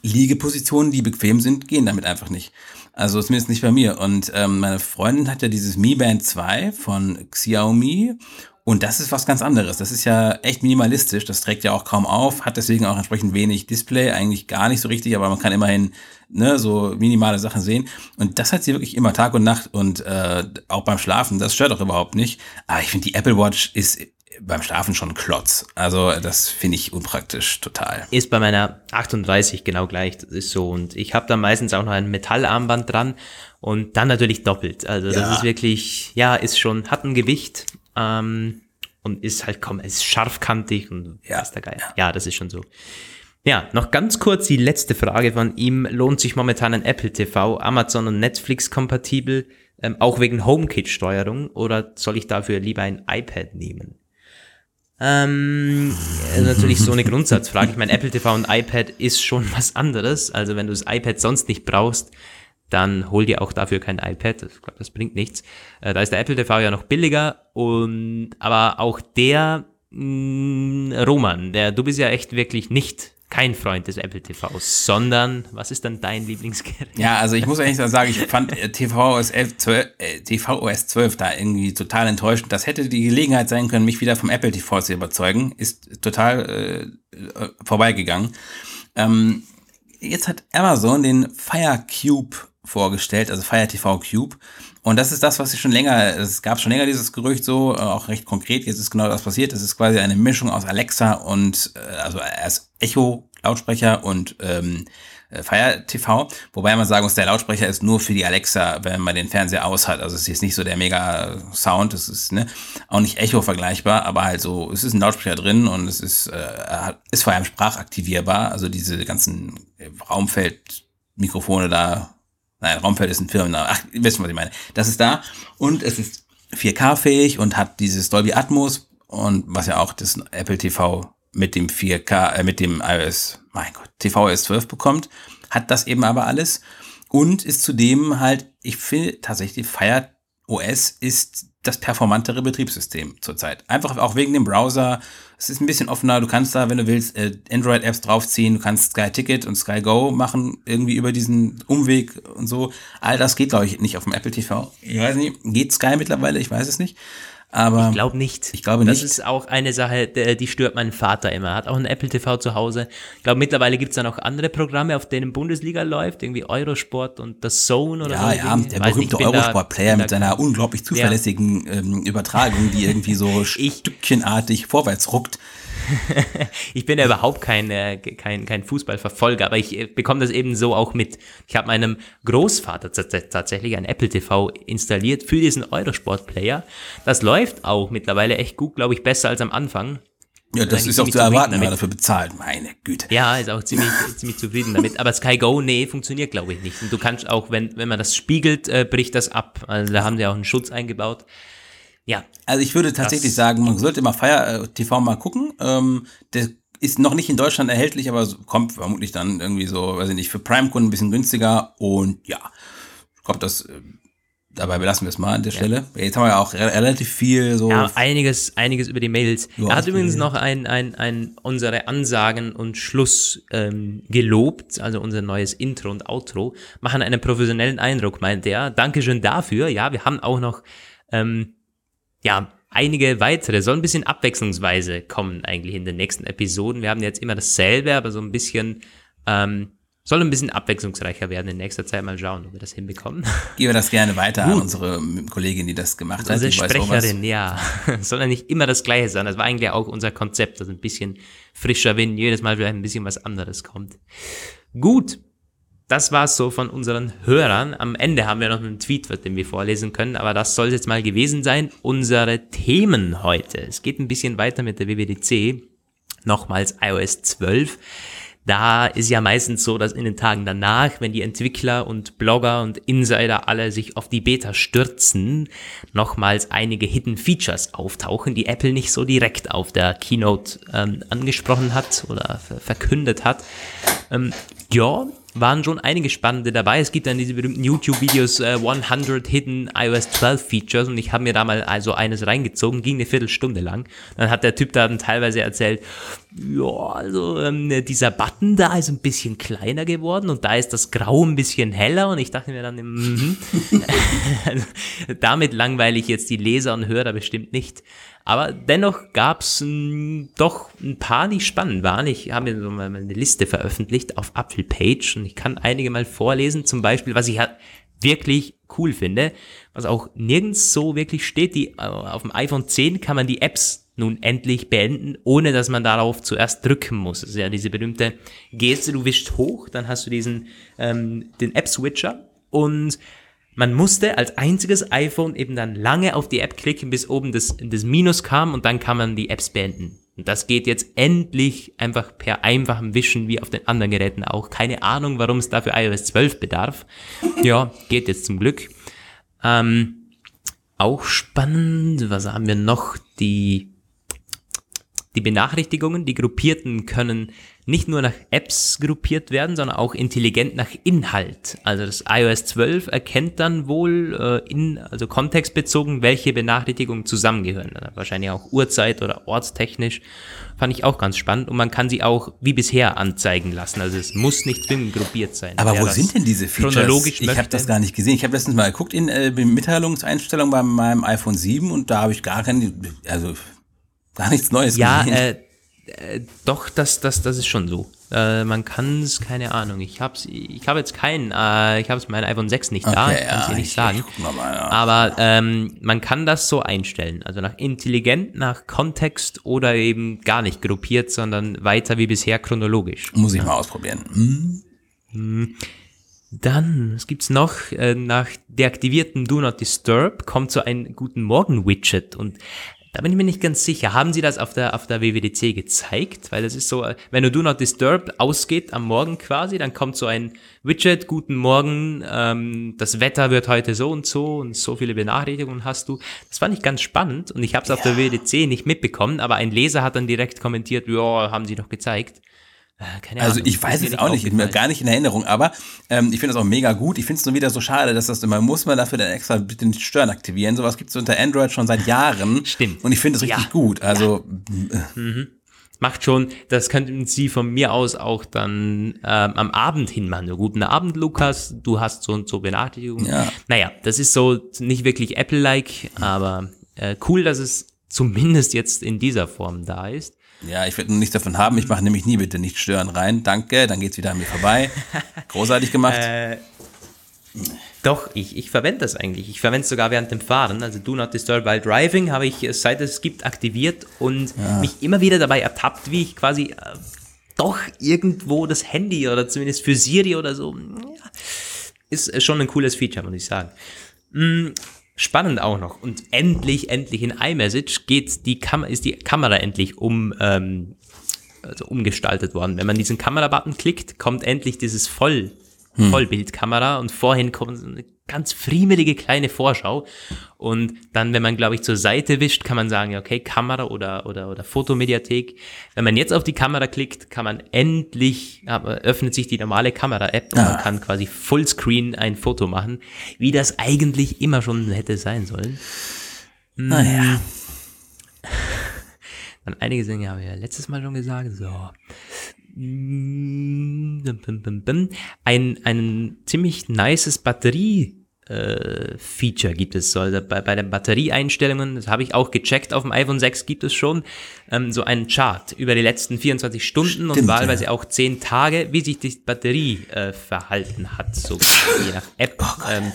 Liegepositionen, die bequem sind, gehen damit einfach nicht. Also zumindest nicht bei mir. Und ähm, meine Freundin hat ja dieses Mi Band 2 von Xiaomi und das ist was ganz anderes. Das ist ja echt minimalistisch. Das trägt ja auch kaum auf, hat deswegen auch entsprechend wenig Display, eigentlich gar nicht so richtig, aber man kann immerhin ne, so minimale Sachen sehen. Und das hat sie wirklich immer Tag und Nacht und äh, auch beim Schlafen. Das stört auch überhaupt nicht. Aber ich finde, die Apple Watch ist beim Schlafen schon Klotz. Also das finde ich unpraktisch total. Ist bei meiner 38 genau gleich, das ist so. Und ich habe da meistens auch noch ein Metallarmband dran und dann natürlich doppelt. Also Ja. das ist wirklich, ja, ist schon, hat ein Gewicht ähm, und ist halt, komm, ist scharfkantig und Ja, ist der Geil. Ja. das ist schon so. Ja, noch ganz kurz die letzte Frage von ihm. Lohnt sich momentan ein Apple TV, Amazon und Netflix kompatibel, ähm, auch wegen HomeKit-Steuerung oder soll ich dafür lieber ein iPad nehmen? Ähm, äh, natürlich so eine Grundsatzfrage. Ich meine, Apple TV und iPad ist schon was anderes. Also wenn du das iPad sonst nicht brauchst, dann hol dir auch dafür kein iPad. Ich glaube, das bringt nichts. Äh, da ist der Apple TV ja noch billiger und aber auch der mh, Roman, der du bist ja echt wirklich nicht kein Freund des Apple TVs, sondern was ist dann dein Lieblingsgerät? Ja, also ich muss ehrlich *laughs* sagen, ich fand äh, TVOS 11, 12, äh, TVOS 12 da irgendwie total enttäuschend. Das hätte die Gelegenheit sein können, mich wieder vom Apple TV zu überzeugen. Ist total äh, äh, vorbeigegangen. Ähm, jetzt hat Amazon den Fire Cube vorgestellt, also Fire TV Cube. Und das ist das, was ich schon länger, es gab schon länger dieses Gerücht so, äh, auch recht konkret, jetzt ist genau das passiert. Es ist quasi eine Mischung aus Alexa und, äh, also als Echo-Lautsprecher und ähm, äh, Fire TV, wobei man sagen muss, der Lautsprecher ist nur für die Alexa, wenn man den Fernseher aus hat. Also es ist jetzt nicht so der mega Sound, es ist ne, auch nicht Echo vergleichbar, aber halt so, es ist ein Lautsprecher drin und es ist, äh, ist vor allem sprachaktivierbar, also diese ganzen äh, Raumfeldmikrofone da, nein, Raumfeld ist ein Firmenname, ach, ihr wisst, was ich meine. Das ist da und es ist 4K-fähig und hat dieses Dolby Atmos und was ja auch das Apple TV mit dem 4K, äh, mit dem iOS, mein Gott, tvOS 12 bekommt, hat das eben aber alles und ist zudem halt, ich finde tatsächlich, Fire OS ist das performantere Betriebssystem zurzeit. Einfach auch wegen dem Browser. Es ist ein bisschen offener. Du kannst da, wenn du willst, äh, Android-Apps draufziehen. Du kannst Sky Ticket und Sky Go machen, irgendwie über diesen Umweg und so. All das geht, glaube ich, nicht auf dem Apple TV. Ich weiß nicht, geht Sky mittlerweile? Ich weiß es nicht. Aber Ich glaube nicht. Ich glaube das nicht. ist auch eine Sache, die stört meinen Vater immer. Er hat auch ein Apple TV zu Hause. Ich glaube, mittlerweile gibt es da noch andere Programme, auf denen Bundesliga läuft, irgendwie Eurosport und das Zone oder ja, so. ja, Dinge. der berühmte Eurosport-Player mit seiner unglaublich zuverlässigen ähm, Übertragung, die irgendwie so *laughs* Ich- stückchenartig vorwärts ruckt. *laughs* ich bin ja überhaupt kein, äh, kein, kein Fußballverfolger, aber ich äh, bekomme das eben so auch mit. Ich habe meinem Großvater tatsächlich ein Apple TV installiert für diesen Eurosport-Player. Das läuft auch mittlerweile echt gut, glaube ich, besser als am Anfang. Ja, das ist auch zu erwarten, wenn man dafür bezahlt. Meine Güte. Ja, ist auch ziemlich, *laughs* ziemlich zufrieden damit. Aber Sky Go, nee, funktioniert glaube ich nicht. Und du kannst auch, wenn, wenn man das spiegelt, äh, bricht das ab. Also da haben sie auch einen Schutz eingebaut. Ja. Also ich würde tatsächlich sagen, man sollte mal Fire äh, TV mal gucken. Ähm, der ist noch nicht in Deutschland erhältlich, aber kommt vermutlich dann irgendwie so, weiß ich nicht, für Prime-Kunden ein bisschen günstiger. Und ja, kommt das äh, dabei belassen wir es mal an der ja. Stelle. Jetzt haben wir ja auch re relativ viel so. Ja, einiges, einiges über die Mails. er hat übrigens noch ein, ein, ein, unsere Ansagen und Schluss ähm, gelobt, also unser neues Intro und Outro, machen einen professionellen Eindruck, meint er. Dankeschön dafür. Ja, wir haben auch noch, ähm, ja, einige weitere, soll ein bisschen abwechslungsweise kommen eigentlich in den nächsten Episoden. Wir haben jetzt immer dasselbe, aber so ein bisschen, ähm, soll ein bisschen abwechslungsreicher werden in nächster Zeit. Mal schauen, ob wir das hinbekommen. Geben wir das gerne weiter Gut. an unsere Kollegin, die das gemacht hat. Unsere Sprecherin, ja. *laughs* Soll ja nicht immer das Gleiche sein. Das war eigentlich auch unser Konzept, dass ein bisschen frischer Wind, jedes Mal vielleicht ein bisschen was anderes kommt. Gut. Das war's so von unseren Hörern. Am Ende haben wir noch einen Tweet, den wir vorlesen können, aber das soll jetzt mal gewesen sein. Unsere Themen heute. Es geht ein bisschen weiter mit der WWDC. Nochmals iOS 12. Da ist ja meistens so, dass in den Tagen danach, wenn die Entwickler und Blogger und Insider alle sich auf die Beta stürzen, nochmals einige Hidden Features auftauchen, die Apple nicht so direkt auf der Keynote ähm, angesprochen hat oder verkündet hat. Ähm, ja, waren schon einige spannende dabei. Es gibt dann diese berühmten YouTube-Videos äh, 100 Hidden iOS 12 Features und ich habe mir da mal also eines reingezogen, ging eine Viertelstunde lang. Dann hat der Typ da dann teilweise erzählt, ja, also ähm, dieser Button da ist ein bisschen kleiner geworden und da ist das Grau ein bisschen heller und ich dachte mir dann, mm *laughs* damit langweile ich jetzt die Leser und Hörer bestimmt nicht. Aber dennoch gab es doch ein paar, die spannend waren. Ich habe mir so mal eine Liste veröffentlicht auf Apfelpage und ich kann einige mal vorlesen. Zum Beispiel, was ich halt wirklich cool finde, was auch nirgends so wirklich steht. Die, äh, auf dem iPhone 10 kann man die Apps nun endlich beenden, ohne dass man darauf zuerst drücken muss. Das ist ja diese berühmte Geste, du wischst hoch, dann hast du diesen ähm, den App-Switcher und man musste als einziges iPhone eben dann lange auf die App klicken, bis oben das, das Minus kam und dann kann man die Apps beenden. Und das geht jetzt endlich einfach per einfachem Wischen wie auf den anderen Geräten auch. Keine Ahnung, warum es dafür iOS 12 bedarf. *laughs* Ja, geht jetzt zum Glück. Ähm, auch spannend, was haben wir noch? Die, die Benachrichtigungen, die Gruppierten können nicht nur nach Apps gruppiert werden, sondern auch intelligent nach Inhalt. Also das iOS 12 erkennt dann wohl äh, in, also kontextbezogen, welche Benachrichtigungen zusammengehören. Also wahrscheinlich auch Uhrzeit oder ortstechnisch. Fand ich auch ganz spannend. Und man kann sie auch wie bisher anzeigen lassen. Also es muss nicht zwingend gruppiert sein. Aber wo sind denn diese Features? Chronologisch ich habe das gar nicht gesehen. Ich habe letztens mal geguckt in äh, Mitteilungseinstellungen bei meinem iPhone 7 und da habe ich gar keine, also gar nichts Neues ja, äh, äh, doch, das, das, das ist schon so. Äh, man kann es, keine Ahnung. Ich habe ich hab jetzt keinen, äh, ich habe es mein iPhone 6 nicht okay, da, ich kann es ja, nicht sagen. Mal, ja. Aber ähm, man kann das so einstellen. Also nach intelligent, nach Kontext oder eben gar nicht gruppiert, sondern weiter wie bisher chronologisch. Muss ich ja. mal ausprobieren. Mhm. Mhm. Dann, was gibt's noch? Äh, nach deaktivierten Do Not Disturb kommt so ein Guten Morgen Widget und da bin ich mir nicht ganz sicher. Haben Sie das auf der, auf der WWDC gezeigt? Weil das ist so, wenn du Do Not Disturb ausgeht am Morgen quasi, dann kommt so ein Widget, guten Morgen, ähm, das Wetter wird heute so und so und so viele Benachrichtigungen hast du. Das fand ich ganz spannend und ich habe es ja. auf der WWDC nicht mitbekommen, aber ein Leser hat dann direkt kommentiert, ja, haben Sie doch gezeigt. Äh, keine also ich weiß es auch nicht, mir gar nicht in Erinnerung, aber ähm, ich finde das auch mega gut. Ich finde es nur wieder so schade, dass das man muss man dafür dann extra bitte nicht stören aktivieren. Sowas gibt es unter Android schon seit Jahren. *laughs* Stimmt. Und ich finde es richtig ja. gut. Also ja. mhm. macht schon, das könnten Sie von mir aus auch dann ähm, am Abend hin machen. Ja, guten Abend, Lukas, du hast so und so Benachrichtigungen. Ja. Naja, das ist so nicht wirklich Apple-like, aber äh, cool, dass es zumindest jetzt in dieser Form da ist. Ja, ich werde nichts davon haben. Ich mache nämlich nie bitte nicht stören rein. Danke, dann geht's wieder an mir vorbei. *laughs* Großartig gemacht. Äh, Doch, ich, ich verwende das eigentlich. Ich verwende es sogar während dem Fahren. Also Do Not Disturb While Driving habe ich, seit es gibt, aktiviert und ja. mich immer wieder dabei ertappt, wie ich quasi äh, doch irgendwo das Handy oder zumindest für Siri oder so, ja, ist schon ein cooles Feature, muss ich sagen. Mhm. Spannend auch noch. Und endlich, endlich in iMessage geht die Kam ist die Kamera endlich um, ähm, also umgestaltet worden. Wenn man diesen Kamerabutton klickt, kommt endlich dieses Voll, hm. Vollbildkamera und vorhin kommt ganz friemelige kleine Vorschau. Und dann, wenn man, glaube ich, zur Seite wischt, kann man sagen, okay, Kamera oder, oder, oder Fotomediathek. Wenn man jetzt auf die Kamera klickt, kann man endlich, öffnet sich die normale Kamera-App und ah. man kann quasi Fullscreen ein Foto machen, wie das eigentlich immer schon hätte sein sollen. Naja. Dann einige Dinge habe ich ja letztes Mal schon gesagt. So. Ein, ein ziemlich nices Batterie äh, Feature gibt es. So, also bei, bei den Batterieeinstellungen, das habe ich auch gecheckt auf dem iPhone 6, gibt es schon ähm, so einen Chart über die letzten 24 Stunden Stimmt, und wahlweise ja. auch 10 Tage, wie sich die Batterie äh, verhalten hat, so je nach App. Oh ähm,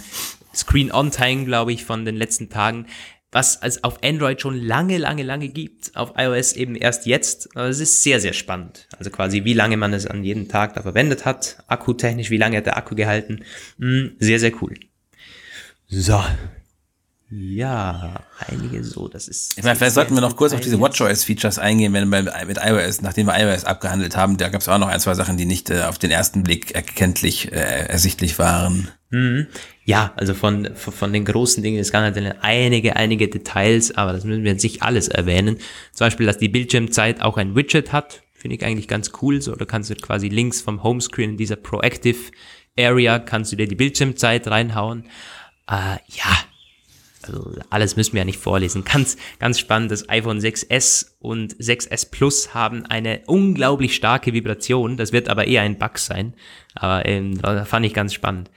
Screen On Time, glaube ich, von den letzten Tagen was es auf Android schon lange, lange, lange gibt, auf iOS eben erst jetzt. Aber es ist sehr, sehr spannend. Also quasi, wie lange man es an jedem Tag da verwendet hat, akkutechnisch, wie lange hat der Akku gehalten. Hm, sehr, sehr cool. So. Ja, einige so, das ist. Ich meine, vielleicht sollten wir noch kurz auf diese WatchOS-Features eingehen, wenn wir mit iOS, nachdem wir iOS abgehandelt haben, da gab es auch noch ein, zwei Sachen, die nicht äh, auf den ersten Blick erkenntlich äh, ersichtlich waren. Mhm. Ja, also von, von den großen Dingen, es gab natürlich einige, einige Details, aber das müssen wir jetzt nicht alles erwähnen. Zum Beispiel, dass die Bildschirmzeit auch ein Widget hat, finde ich eigentlich ganz cool. So, da kannst du quasi links vom Homescreen in dieser Proactive Area kannst du dir die Bildschirmzeit reinhauen. Äh, ja, also alles müssen wir ja nicht vorlesen. Ganz, ganz spannend, das iPhone 6S und 6S Plus haben eine unglaublich starke Vibration. Das wird aber eher ein Bug sein. Aber ähm, fand ich ganz spannend.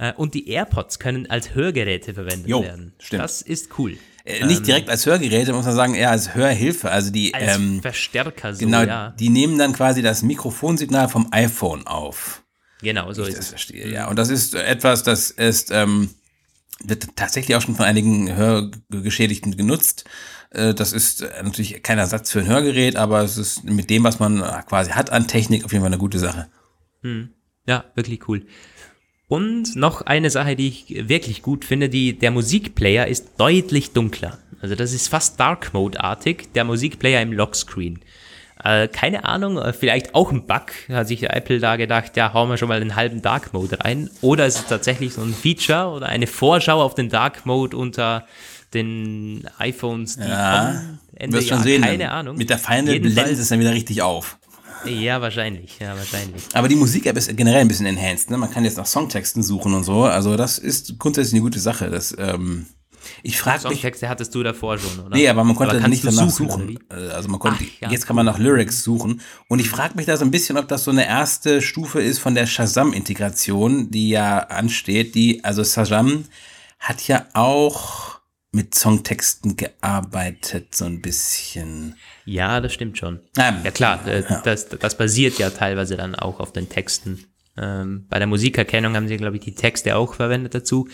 Äh, und die AirPods können als Hörgeräte verwendet jo, werden. Stimmt. Das ist cool. Äh, nicht ähm, direkt als Hörgeräte, muss man sagen, eher als Hörhilfe. Also die als ähm, Verstärker so, genau, ja. Die nehmen dann quasi das Mikrofonsignal vom iPhone auf. Genau, so ich ist das es. Verstehe, ja. Und das ist etwas, das ist ähm, wird tatsächlich auch schon von einigen Hörgeschädigten genutzt. Äh, das ist natürlich kein Ersatz für ein Hörgerät, aber es ist mit dem, was man quasi hat an Technik, auf jeden Fall eine gute Sache. Hm. Ja, wirklich cool. Und noch eine Sache, die ich wirklich gut finde, die, der Musikplayer ist deutlich dunkler. Also das ist fast Dark Mode-artig, der Musikplayer im Lockscreen. Äh, keine Ahnung, äh, vielleicht auch ein Bug, hat sich Apple da gedacht, ja, hauen wir schon mal den halben Dark Mode rein. Oder ist es tatsächlich so ein Feature oder eine Vorschau auf den Dark Mode unter den iPhones, die ja, Ende wirst schon sehen, keine Ahnung. Mit der Final blendet es dann wieder richtig auf. Ja, wahrscheinlich, ja, wahrscheinlich. Aber die Musik-App ist generell ein bisschen enhanced, ne? Man kann jetzt nach Songtexten suchen und so. Also das ist grundsätzlich eine gute Sache. Das, ähm, ich frage mich. Songtexte hattest du davor schon, oder? Nee, aber man konnte aber nicht danach suchen. suchen. Äh, also man konnte, Ach, ja. jetzt kann man nach Lyrics suchen. Und ich frage mich da so ein bisschen, ob das so eine erste Stufe ist von der Shazam-Integration, die ja ansteht. Die, also Shazam hat ja auch mit Songtexten gearbeitet, so ein bisschen. Ja, das stimmt schon. Ähm, ja klar, äh, ja. Das, das basiert ja teilweise dann auch auf den Texten. Ähm, bei der Musikerkennung haben sie, glaube ich, die Texte auch verwendet dazu.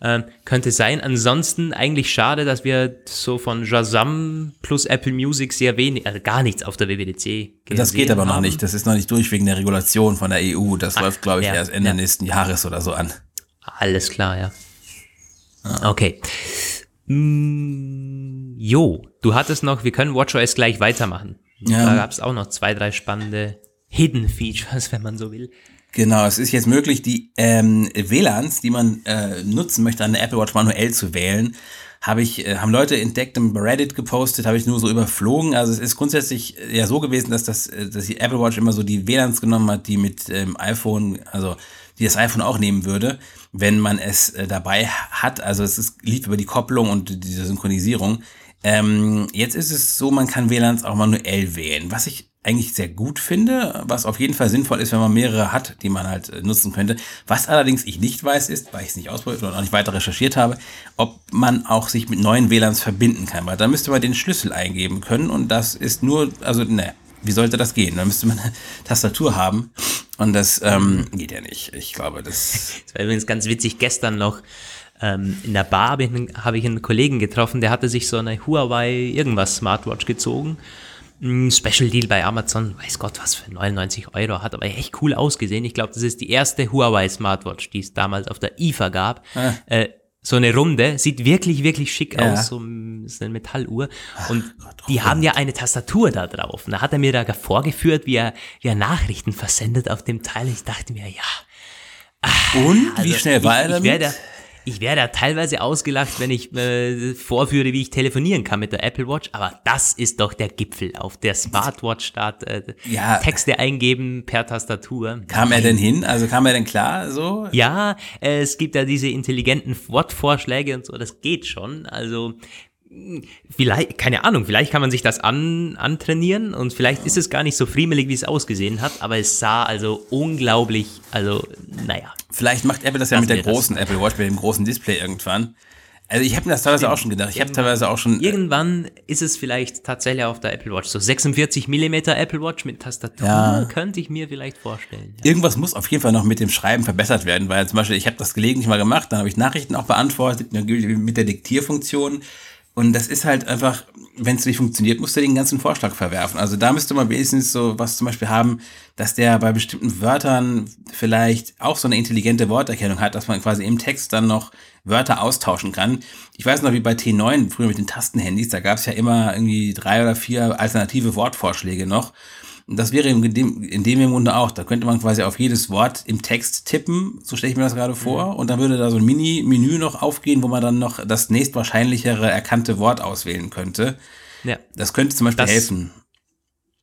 Ähm, könnte sein. Ansonsten eigentlich schade, dass wir so von Shazam plus Apple Music sehr wenig, also gar nichts auf der WWDC Das geht aber haben. noch nicht. Das ist noch nicht durch wegen der Regulation von der EU. Das Ach, läuft, glaube ich, ja, erst Ende ja. nächsten Jahres oder so an. Alles klar, ja. Ah. Okay. Mm, jo, du hattest noch, wir können WatchOS gleich weitermachen. Ja. Da gab es auch noch zwei, drei spannende Hidden Features, *laughs* wenn man so will. Genau, es ist jetzt möglich, die ähm, WLANs, die man äh, nutzen möchte, an der Apple Watch manuell zu wählen. Habe ich, äh, haben Leute entdeckt im Reddit gepostet, habe ich nur so überflogen. Also es ist grundsätzlich ja so gewesen, dass das, äh, dass die Apple Watch immer so die WLANs genommen hat, die mit ähm, iPhone, also die das iPhone auch nehmen würde, wenn man es äh, dabei hat. Also es ist, lief über die Kopplung und diese Synchronisierung. Ähm, jetzt ist es so, man kann WLANs auch manuell wählen, was ich eigentlich sehr gut finde, was auf jeden Fall sinnvoll ist, wenn man mehrere hat, die man halt äh, nutzen könnte. Was allerdings ich nicht weiß, ist, weil ich es nicht ausprobiert oder auch nicht weiter recherchiert habe, ob man auch sich mit neuen WLANs verbinden kann, weil da müsste man den Schlüssel eingeben können und das ist nur, also ne, wie sollte das gehen? Da müsste man eine Tastatur haben Und das ähm, geht ja nicht. Ich glaube, das. Das war übrigens ganz witzig. Gestern noch ähm, in der Bar habe ich, hab ich einen Kollegen getroffen, der hatte sich so eine Huawei irgendwas Smartwatch gezogen. Ein Special Deal bei Amazon, weiß Gott was für 99 Euro, hat aber echt cool ausgesehen. Ich glaube, das ist die erste Huawei Smartwatch, die es damals auf der IFA gab. Ah. Äh, so eine Runde, sieht wirklich, wirklich schick ja. aus, so ist eine Metalluhr. Und Ach, Gott, die haben ja eine Tastatur da drauf. Und da hat er mir da vorgeführt, wie er, wie er Nachrichten versendet auf dem Teil. Ich dachte mir, ja. Und? Also, wie schnell war er damit? Ich werde, ja teilweise ausgelacht, wenn ich äh, vorführe, wie ich telefonieren kann mit der Apple Watch, aber das ist doch der Gipfel auf der Smartwatch statt äh, ja. Texte eingeben per Tastatur. Kam er denn hin? Also kam er denn klar so? Ja, äh, es gibt ja diese intelligenten Wortvorschläge und so, das geht schon. Also vielleicht, keine Ahnung, vielleicht kann man sich das an, antrainieren und vielleicht ist es gar nicht so friemelig, wie es ausgesehen hat, aber es sah also unglaublich, also, naja. Vielleicht macht Apple das ja mit der großen das. Apple Watch, mit dem großen Display irgendwann. Also ich habe mir das teilweise auch schon gedacht. Ich habe teilweise auch schon. Äh, irgendwann ist es vielleicht tatsächlich auf der Apple Watch. So 46 Millimeter Apple Watch mit Tastatur ja. könnte ich mir vielleicht vorstellen. Ja. Irgendwas muss auf jeden Fall noch mit dem Schreiben verbessert werden, weil zum Beispiel ich habe das gelegentlich mal gemacht, dann habe ich Nachrichten auch beantwortet mit der Diktierfunktion. Und das ist halt einfach, wenn es nicht funktioniert, musst du den ganzen Vorschlag verwerfen. Also da müsste man wenigstens so was zum Beispiel haben, dass der bei bestimmten Wörtern vielleicht auch so eine intelligente Worterkennung hat, dass man quasi im Text dann noch Wörter austauschen kann. Ich weiß noch, wie bei T9, früher mit den Tastenhandys, da gab es ja immer irgendwie drei oder vier alternative Wortvorschläge noch. Und das wäre in dem, in dem im Grunde auch. Da könnte man quasi auf jedes Wort im Text tippen, so stelle ich mir das gerade vor. Mhm. Und dann würde da so ein Mini-Menü noch aufgehen, wo man dann noch das nächstwahrscheinlichere erkannte Wort auswählen könnte. Ja. Das könnte zum Beispiel das, helfen.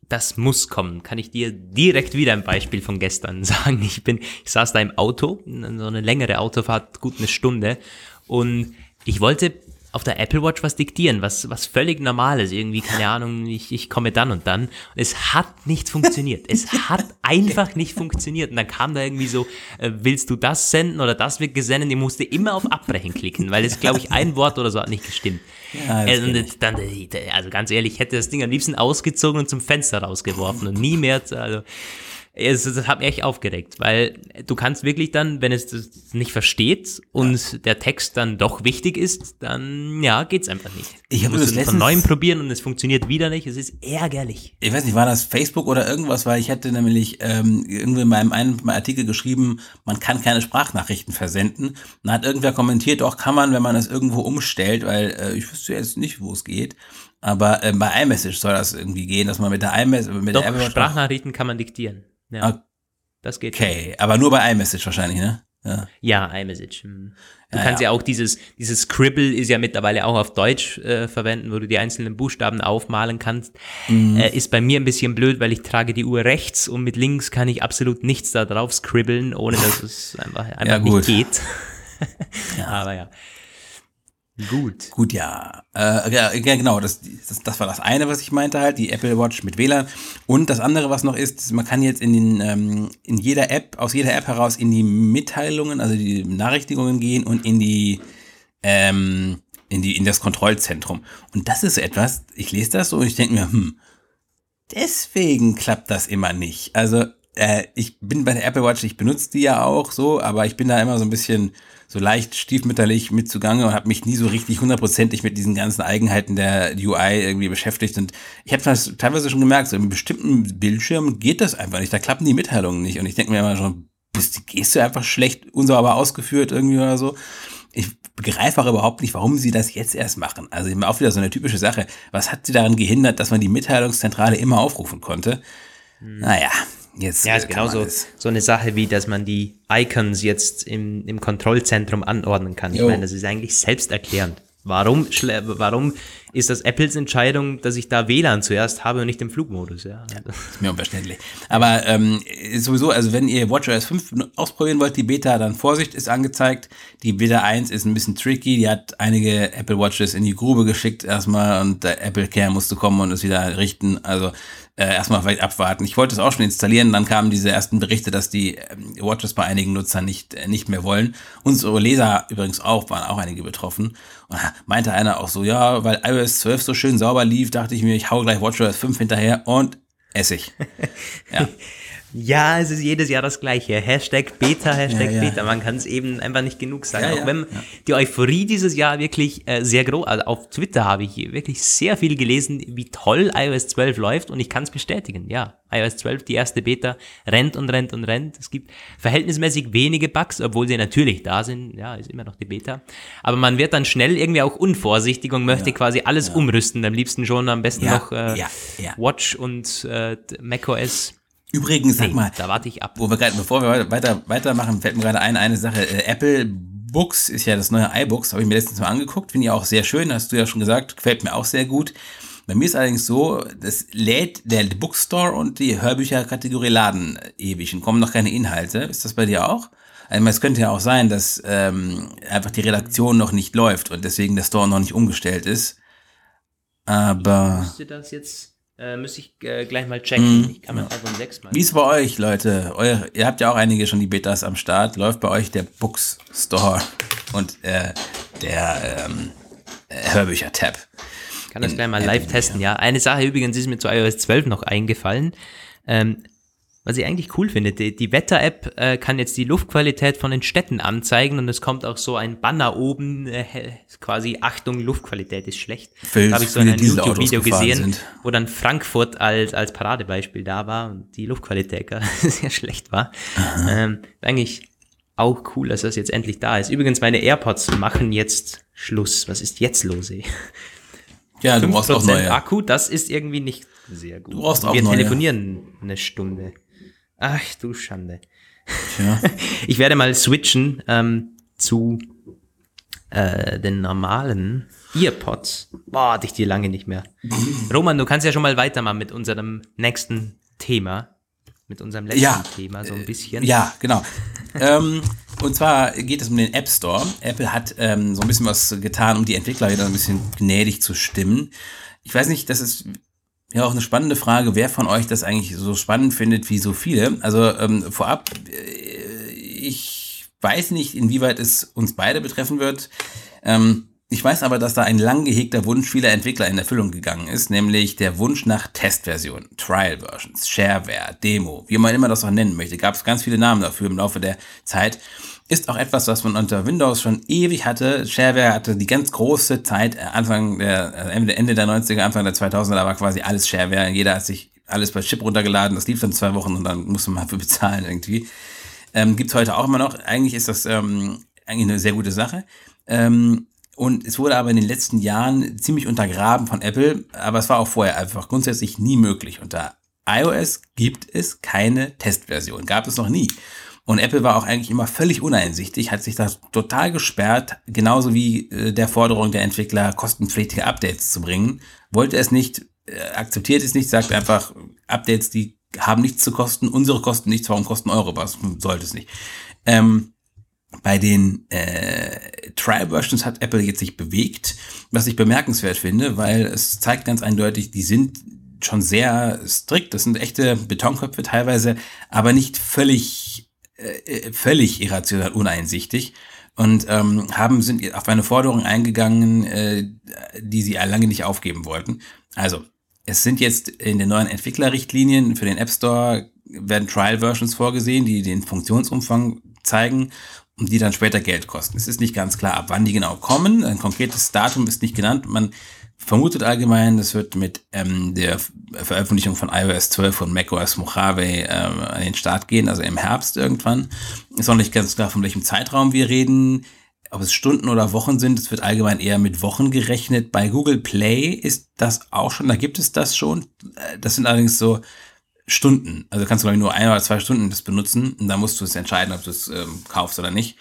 Das muss kommen. Kann ich dir direkt wieder ein Beispiel von gestern *laughs* sagen. Ich bin, ich saß da im Auto, so eine längere Autofahrt, gut eine Stunde. Und ich wollte auf der Apple Watch was diktieren, was, was völlig normales, irgendwie, keine Ahnung, ich, ich komme dann und dann. Und es hat nicht funktioniert. Es *laughs* hat einfach nicht funktioniert. Und dann kam da irgendwie so, äh, willst du das senden oder das wird gesendet? Ich musste immer auf Abbrechen klicken, weil es, glaube ich, ein Wort oder so hat nicht gestimmt. Ja, äh, und dann, also ganz ehrlich, ich hätte das Ding am liebsten ausgezogen und zum Fenster rausgeworfen und nie mehr, also, es, das hat mich echt aufgeregt, weil du kannst wirklich dann, wenn es das nicht versteht und ja. der Text dann doch wichtig ist, dann ja, geht's einfach nicht. Ich habe das von neuem probieren und es funktioniert wieder nicht. Es ist ärgerlich. Ich weiß nicht, war das Facebook oder irgendwas, weil ich hatte nämlich ähm, irgendwie in meinem einen Artikel geschrieben, man kann keine Sprachnachrichten versenden. Dann hat irgendwer kommentiert, doch kann man, wenn man das irgendwo umstellt, weil äh, ich wüsste jetzt nicht, wo es geht. Aber äh, bei iMessage soll das irgendwie gehen, dass man mit der iMessage mit Doch, der Sprachnachrichten kann man diktieren. Ja. Okay. Das geht. Okay, aber nur bei iMessage wahrscheinlich, ne? Ja, ja iMessage. Hm. Du ja, kannst ja. ja. auch dieses, dieses Scribble ist ja mittlerweile auch auf Deutsch äh, verwenden, wo du die einzelnen Buchstaben aufmalen kannst. Mhm. Äh, ist bei mir ein bisschen blöd, weil ich trage die Uhr rechts und mit links kann ich absolut nichts da drauf scribbeln, ohne dass *laughs* es einfach, einfach nicht geht. *laughs* Aber ja. Gut. Gut, ja. Äh, ja, genau, das, das, das war das eine, was ich meinte halt, die Apple Watch mit WLAN. Und das andere, was noch ist, man kann jetzt in, den, ähm, in jeder App, aus jeder App heraus in die Mitteilungen, also die Benachrichtigungen gehen und in die, ähm, in die, in das Kontrollzentrum. Und das ist etwas, ich lese das so und ich denke mir, hm, deswegen klappt das immer nicht. Also, äh, ich bin bei der Apple Watch, ich benutze die ja auch so, aber ich bin da immer so ein bisschen so leicht stiefmütterlich mit zugange und habe mich nie so richtig hundertprozentig mit diesen ganzen Eigenheiten der UI irgendwie beschäftigt. Und ich habe das teilweise schon gemerkt, so in bestimmten Bildschirmen geht das einfach nicht. Da klappen die Mitteilungen nicht. Und ich denke mir immer schon, bist, gehst du einfach schlecht, unsauber ausgeführt irgendwie oder so. Ich begreife auch überhaupt nicht, warum sie das jetzt erst machen. Also immer auch wieder so eine typische Sache. Was hat sie daran gehindert, dass man die Mitteilungszentrale immer aufrufen konnte? Hm. Naja, Jetzt ja, ist genauso so eine Sache wie, dass man die Icons jetzt im, im Kontrollzentrum anordnen kann. Ich jo. meine, das ist eigentlich selbsterklärend. Warum, warum ist das Apples Entscheidung, dass ich da WLAN zuerst habe und nicht den Flugmodus? Ja, ja ist mir unverständlich. Aber ähm, sowieso, also wenn ihr WatchOS 5 ausprobieren wollt, die Beta, dann Vorsicht ist angezeigt. Die Beta 1 ist ein bisschen tricky. Die hat einige Apple Watches in die Grube geschickt erstmal und der Apple Care musste kommen und es wieder richten. Also äh, erstmal vielleicht abwarten. Ich wollte es auch schon installieren, dann kamen diese ersten Berichte, dass die ähm, Watches bei einigen Nutzern nicht, äh, nicht mehr wollen. Unsere Leser übrigens auch, waren auch einige betroffen. Und meinte einer auch so, ja, weil iOS 12 so schön sauber lief, dachte ich mir, ich hau gleich WatchOS 5 hinterher und Essig. *laughs* Ja. Ja, es ist jedes Jahr das gleiche. Hashtag Beta, Hashtag Ja, ja. Beta. Man kann es eben einfach nicht genug sagen. Ja, Auch wenn die Euphorie dieses Jahr wirklich äh, sehr groß, also auf Twitter habe ich wirklich sehr viel gelesen, wie toll iOS 12 läuft und ich kann es bestätigen. Ja, iOS 12, die erste Beta, rennt und rennt und rennt. Es gibt verhältnismäßig wenige Bugs, obwohl sie natürlich da sind. Ja, ist immer noch die Beta. Aber man wird dann schnell irgendwie auch unvorsichtig und möchte quasi alles umrüsten. Am liebsten schon am besten noch äh. Watch und äh, macOS. Übrigens, sag mal, da warte ich ab. wo wir gerade, bevor wir weiter, weitermachen, fällt mir gerade ein, eine Sache. Äh, Apple Books ist ja das neue iBooks, habe ich mir letztens mal angeguckt, finde ich auch sehr schön, hast du ja schon gesagt, gefällt mir auch sehr gut. Bei mir ist allerdings so, das lädt der Bookstore und die Hörbücherkategorie laden ewig und kommen noch keine Inhalte. Ist das bei dir auch? Also es könnte ja auch sein, dass ähm, einfach die Redaktion noch nicht läuft und deswegen der Store noch nicht umgestellt ist. Aber Müsste das jetzt, äh, müsste ich äh, gleich mal checken. ich kann mein iPhone 6 mal. Wie ist bei euch, Leute? Euer, ihr habt ja auch einige schon die Betas am Start. Läuft bei euch der Bookstore und äh, der ähm, äh, Hörbücher-Tab. kann das in gleich mal live testen, ja. Eine Sache übrigens ist mir zu iOS 12 noch eingefallen. Ähm, was ich eigentlich cool finde, die, die Wetter-App äh, kann jetzt die Luftqualität von den Städten anzeigen und es kommt auch so ein Banner oben, äh, quasi Achtung, Luftqualität ist schlecht. Für- da habe ich so für in die einem Dieselautos YouTube-Video gesehen, sind. wo dann Frankfurt als, als Paradebeispiel da war und die Luftqualität gar *laughs* sehr schlecht war. Ähm, eigentlich auch cool, dass das jetzt endlich da ist. Übrigens, meine AirPods machen jetzt Schluss. Was ist jetzt los, ey? Ja, du brauchst auch 5% neue. Akku, das ist irgendwie nicht sehr gut. Du brauchst auch Wir neue. telefonieren eine Stunde. Ach du Schande. Ja. *laughs* Ich werde mal switchen ähm, zu äh, den normalen Earpods. Boah, hatte ich die lange nicht mehr. *laughs* Roman, du kannst ja schon mal weitermachen mit unserem nächsten Thema. Mit unserem letzten Ja. Thema so ein bisschen. Ja, genau. *laughs* ähm, und zwar geht es um den App Store. Apple hat ähm, so ein bisschen was getan, um die Entwickler wieder ein bisschen gnädig zu stimmen. Ich weiß nicht, das ist ja auch eine spannende Frage, wer von euch das eigentlich so spannend findet wie so viele. Also ähm, vorab, äh, ich weiß nicht, inwieweit es uns beide betreffen wird. Ähm, ich weiß aber, dass da ein lang gehegter Wunsch vieler Entwickler in Erfüllung gegangen ist, nämlich der Wunsch nach Testversionen, Trial Versions, Shareware, Demo, wie man immer das auch nennen möchte. Gab es ganz viele Namen dafür im Laufe der Zeit. Ist auch etwas, was man unter Windows schon ewig hatte. Shareware hatte die ganz große Zeit, äh, Anfang der, äh, Ende der 90er, Anfang der 2000er, da war quasi alles Shareware. Jeder hat sich alles bei Chip runtergeladen. Das lief dann zwei Wochen und dann musste man dafür *laughs* bezahlen irgendwie. Ähm, Gibt es heute auch immer noch. Eigentlich ist das ähm, eigentlich eine sehr gute Sache. Ähm, und es wurde aber in den letzten Jahren ziemlich untergraben von Apple, aber es war auch vorher einfach grundsätzlich nie möglich. Unter iOS gibt es keine Testversion, gab es noch nie. Und Apple war auch eigentlich immer völlig uneinsichtig, hat sich da total gesperrt, genauso wie äh, der Forderung der Entwickler, kostenpflichtige Updates zu bringen. Wollte es nicht, äh, akzeptiert es nicht, sagt einfach, Updates, die haben nichts zu kosten, unsere kosten nichts, warum kosten eure was? Sollte es nicht. Ähm, bei den äh, Trial-Versions hat Apple jetzt sich bewegt, was ich bemerkenswert finde, weil es zeigt ganz eindeutig, die sind schon sehr strikt, das sind echte Betonköpfe teilweise, aber nicht völlig, äh, völlig irrational uneinsichtig und ähm, haben sind auf eine Forderung eingegangen, äh, die sie lange nicht aufgeben wollten. Also es sind jetzt in den neuen Entwicklerrichtlinien für den App Store werden Trial-Versions vorgesehen, die den Funktionsumfang zeigen und die dann später Geld kosten. Es ist nicht ganz klar, ab wann die genau kommen. Ein konkretes Datum ist nicht genannt. Man vermutet allgemein, das wird mit ähm, der Veröffentlichung von iOS 12 und macOS Mojave ähm, an den Start gehen, also im Herbst irgendwann. Ist auch nicht ganz klar, von welchem Zeitraum wir reden. Ob es Stunden oder Wochen sind, es wird allgemein eher mit Wochen gerechnet. Bei Google Play ist das auch schon, da gibt es das schon. Äh, Das sind allerdings so Stunden. Also kannst du, glaube ich, nur ein oder zwei Stunden das benutzen. Und da musst du es entscheiden, ob du es ähm, kaufst oder nicht.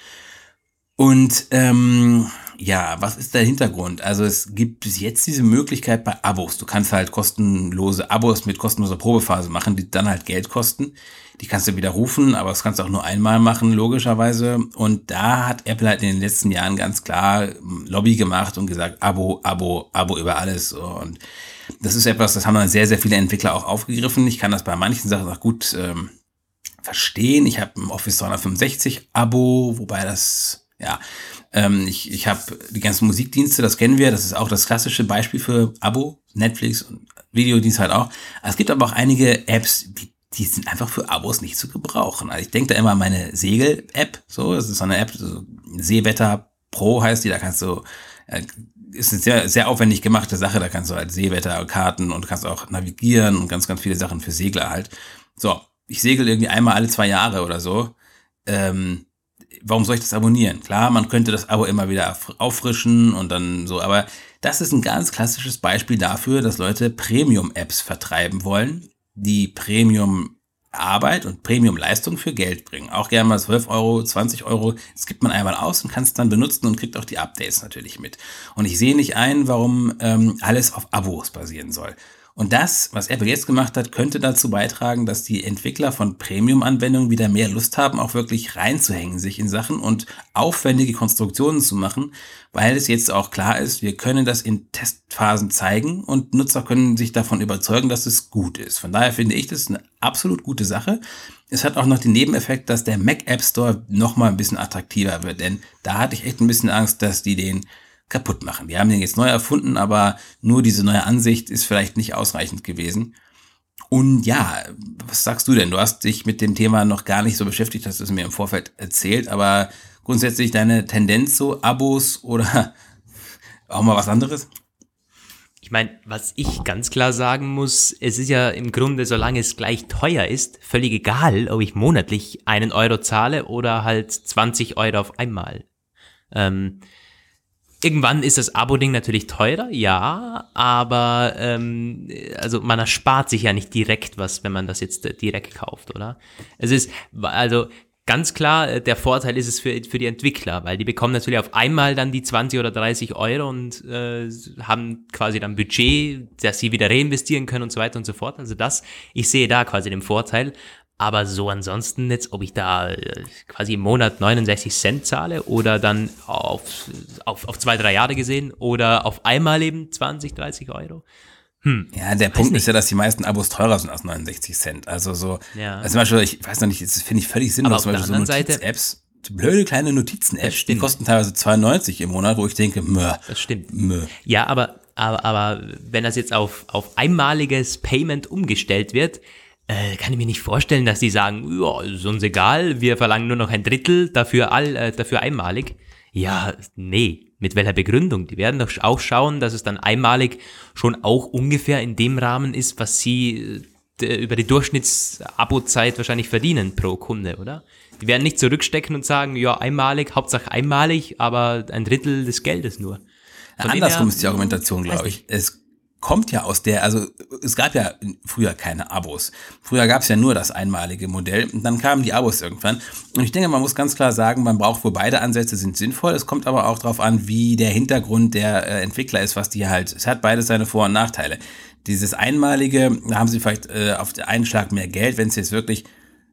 Und ähm, ja, was ist der Hintergrund? Also es gibt bis jetzt diese Möglichkeit bei Abos. Du kannst halt kostenlose Abos mit kostenloser Probephase machen, die dann halt Geld kosten. Die kannst du widerrufen, aber das kannst du auch nur einmal machen, logischerweise. Und da hat Apple halt in den letzten Jahren ganz klar Lobby gemacht und gesagt, Abo, Abo, Abo über alles. Und das ist etwas, das haben dann sehr, sehr viele Entwickler auch aufgegriffen. Ich kann das bei manchen Sachen auch gut ähm, verstehen. Ich habe ein Office 365 Abo, wobei das, ja, ähm, ich, ich habe die ganzen Musikdienste, das kennen wir, das ist auch das klassische Beispiel für Abo, Netflix und Videodienst halt auch. Es gibt aber auch einige Apps, die die sind einfach für Abos nicht zu gebrauchen. Also ich denke da immer an meine Segel-App, so, das ist so eine App, so Seewetter Pro heißt die, da kannst du, äh, ist eine sehr, sehr aufwendig gemachte Sache, da kannst du halt Seewetterkarten und kannst auch navigieren und ganz, ganz viele Sachen für Segler halt. So, ich segel irgendwie einmal alle zwei Jahre oder so. Ähm, warum soll ich das abonnieren? Klar, man könnte das Abo immer wieder auffrischen und dann so, aber das ist ein ganz klassisches Beispiel dafür, dass Leute Premium-Apps vertreiben wollen, die Premium Arbeit und Premium-Leistung für Geld bringen. Auch gerne mal 12 Euro, 20 Euro. Das gibt man einmal aus und kann es dann benutzen und kriegt auch die Updates natürlich mit. Und ich sehe nicht ein, warum ähm, alles auf Abos basieren soll. Und das, was Apple jetzt gemacht hat, könnte dazu beitragen, dass die Entwickler von Premium-Anwendungen wieder mehr Lust haben, auch wirklich reinzuhängen sich in Sachen und aufwendige Konstruktionen zu machen, weil es jetzt auch klar ist, wir können das in Testphasen zeigen und Nutzer können sich davon überzeugen, dass es gut ist. Von daher finde ich das eine absolut gute Sache. Es hat auch noch den Nebeneffekt, dass der Mac App Store noch mal ein bisschen attraktiver wird, denn da hatte ich echt ein bisschen Angst, dass die den kaputt machen. Wir haben den jetzt neu erfunden, aber nur diese neue Ansicht ist vielleicht nicht ausreichend gewesen. Und ja, was sagst du denn? Du hast dich mit dem Thema noch gar nicht so beschäftigt, hast es mir im Vorfeld erzählt, aber grundsätzlich deine Tendenz so, Abos oder *laughs* auch mal was anderes? Ich meine, was ich ganz klar sagen muss, es ist ja im Grunde, solange es gleich teuer ist, völlig egal, ob ich monatlich einen Euro zahle oder halt 20 Euro auf einmal. Ähm, Irgendwann ist das Abo-Ding natürlich teurer, ja, aber ähm, also man erspart sich ja nicht direkt was, wenn man das jetzt äh, direkt kauft, oder? Es ist, also ganz klar, äh, der Vorteil ist es für, für die Entwickler, weil die bekommen natürlich auf einmal dann die 20 oder 30 Euro und äh, haben quasi dann Budget, das sie wieder reinvestieren können und so weiter und so fort. Also das, ich sehe da quasi den Vorteil. Aber so ansonsten jetzt, ob ich da äh, quasi im Monat 69 Cent zahle oder dann auf, auf, auf zwei, drei Jahre gesehen oder auf einmal eben 20, 30 Euro. Hm. Ja, der Punkt nicht. ist ja, dass die meisten Abos teurer sind als 69 Cent. Also so, ja. also zum Beispiel, ich weiß noch nicht, das finde ich völlig sinnlos, zum Beispiel so Notiz-Apps, blöde kleine Notizen-Apps, die kosten teilweise 92 im Monat, wo ich denke, mö. Das stimmt. Mö. Ja, aber, aber, aber wenn das jetzt auf, auf einmaliges Payment umgestellt wird, äh, kann ich mir nicht vorstellen, dass die sagen, ja, ist uns egal, wir verlangen nur noch ein Drittel, dafür, all, äh, dafür einmalig. Ja, nee, mit welcher Begründung? Die werden doch auch schauen, dass es dann einmalig schon auch ungefähr in dem Rahmen ist, was sie äh, über die Durchschnitts-Abo-Zeit wahrscheinlich verdienen pro Kunde, oder? Die werden nicht zurückstecken und sagen, ja, einmalig, Hauptsache einmalig, aber ein Drittel des Geldes nur. Von Andersrum ist die Argumentation, glaube ich. Es kommt ja aus der, also es gab ja früher keine Abos. Früher gab es ja nur das einmalige Modell und dann kamen die Abos irgendwann. Und ich denke, man muss ganz klar sagen, man braucht wohl beide Ansätze sind sinnvoll. Es kommt aber auch darauf an, wie der Hintergrund der äh, Entwickler ist, was die halt, es hat beides seine Vor- und Nachteile. Dieses einmalige, da haben sie vielleicht äh, auf einen Schlag mehr Geld, wenn es jetzt wirklich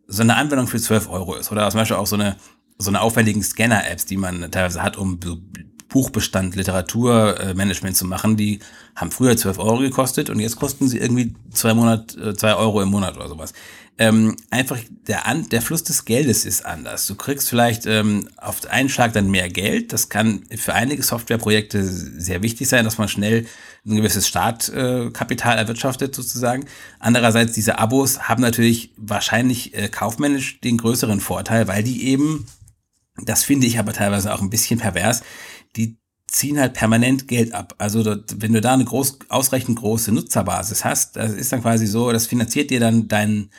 so eine Anwendung für 12 Euro ist oder zum Beispiel auch so eine so eine aufwendigen Scanner-Apps, die man teilweise hat, um Buchbestand, Literaturmanagement zu machen, die haben früher 12 Euro gekostet und jetzt kosten sie irgendwie zwei Monat, äh, zwei Euro im Monat oder sowas. Ähm, einfach der, An der Fluss des Geldes ist anders. Du kriegst vielleicht ähm, auf einen Schlag dann mehr Geld. Das kann für einige Softwareprojekte sehr wichtig sein, dass man schnell ein gewisses Startkapital äh, erwirtschaftet sozusagen. Andererseits, diese Abos haben natürlich wahrscheinlich äh, kaufmännisch den größeren Vorteil, weil die eben, das finde ich aber teilweise auch ein bisschen pervers, die ziehen halt permanent Geld ab. Also dort, wenn du da eine groß, ausreichend große Nutzerbasis hast, das ist dann quasi so, das finanziert dir dann dein,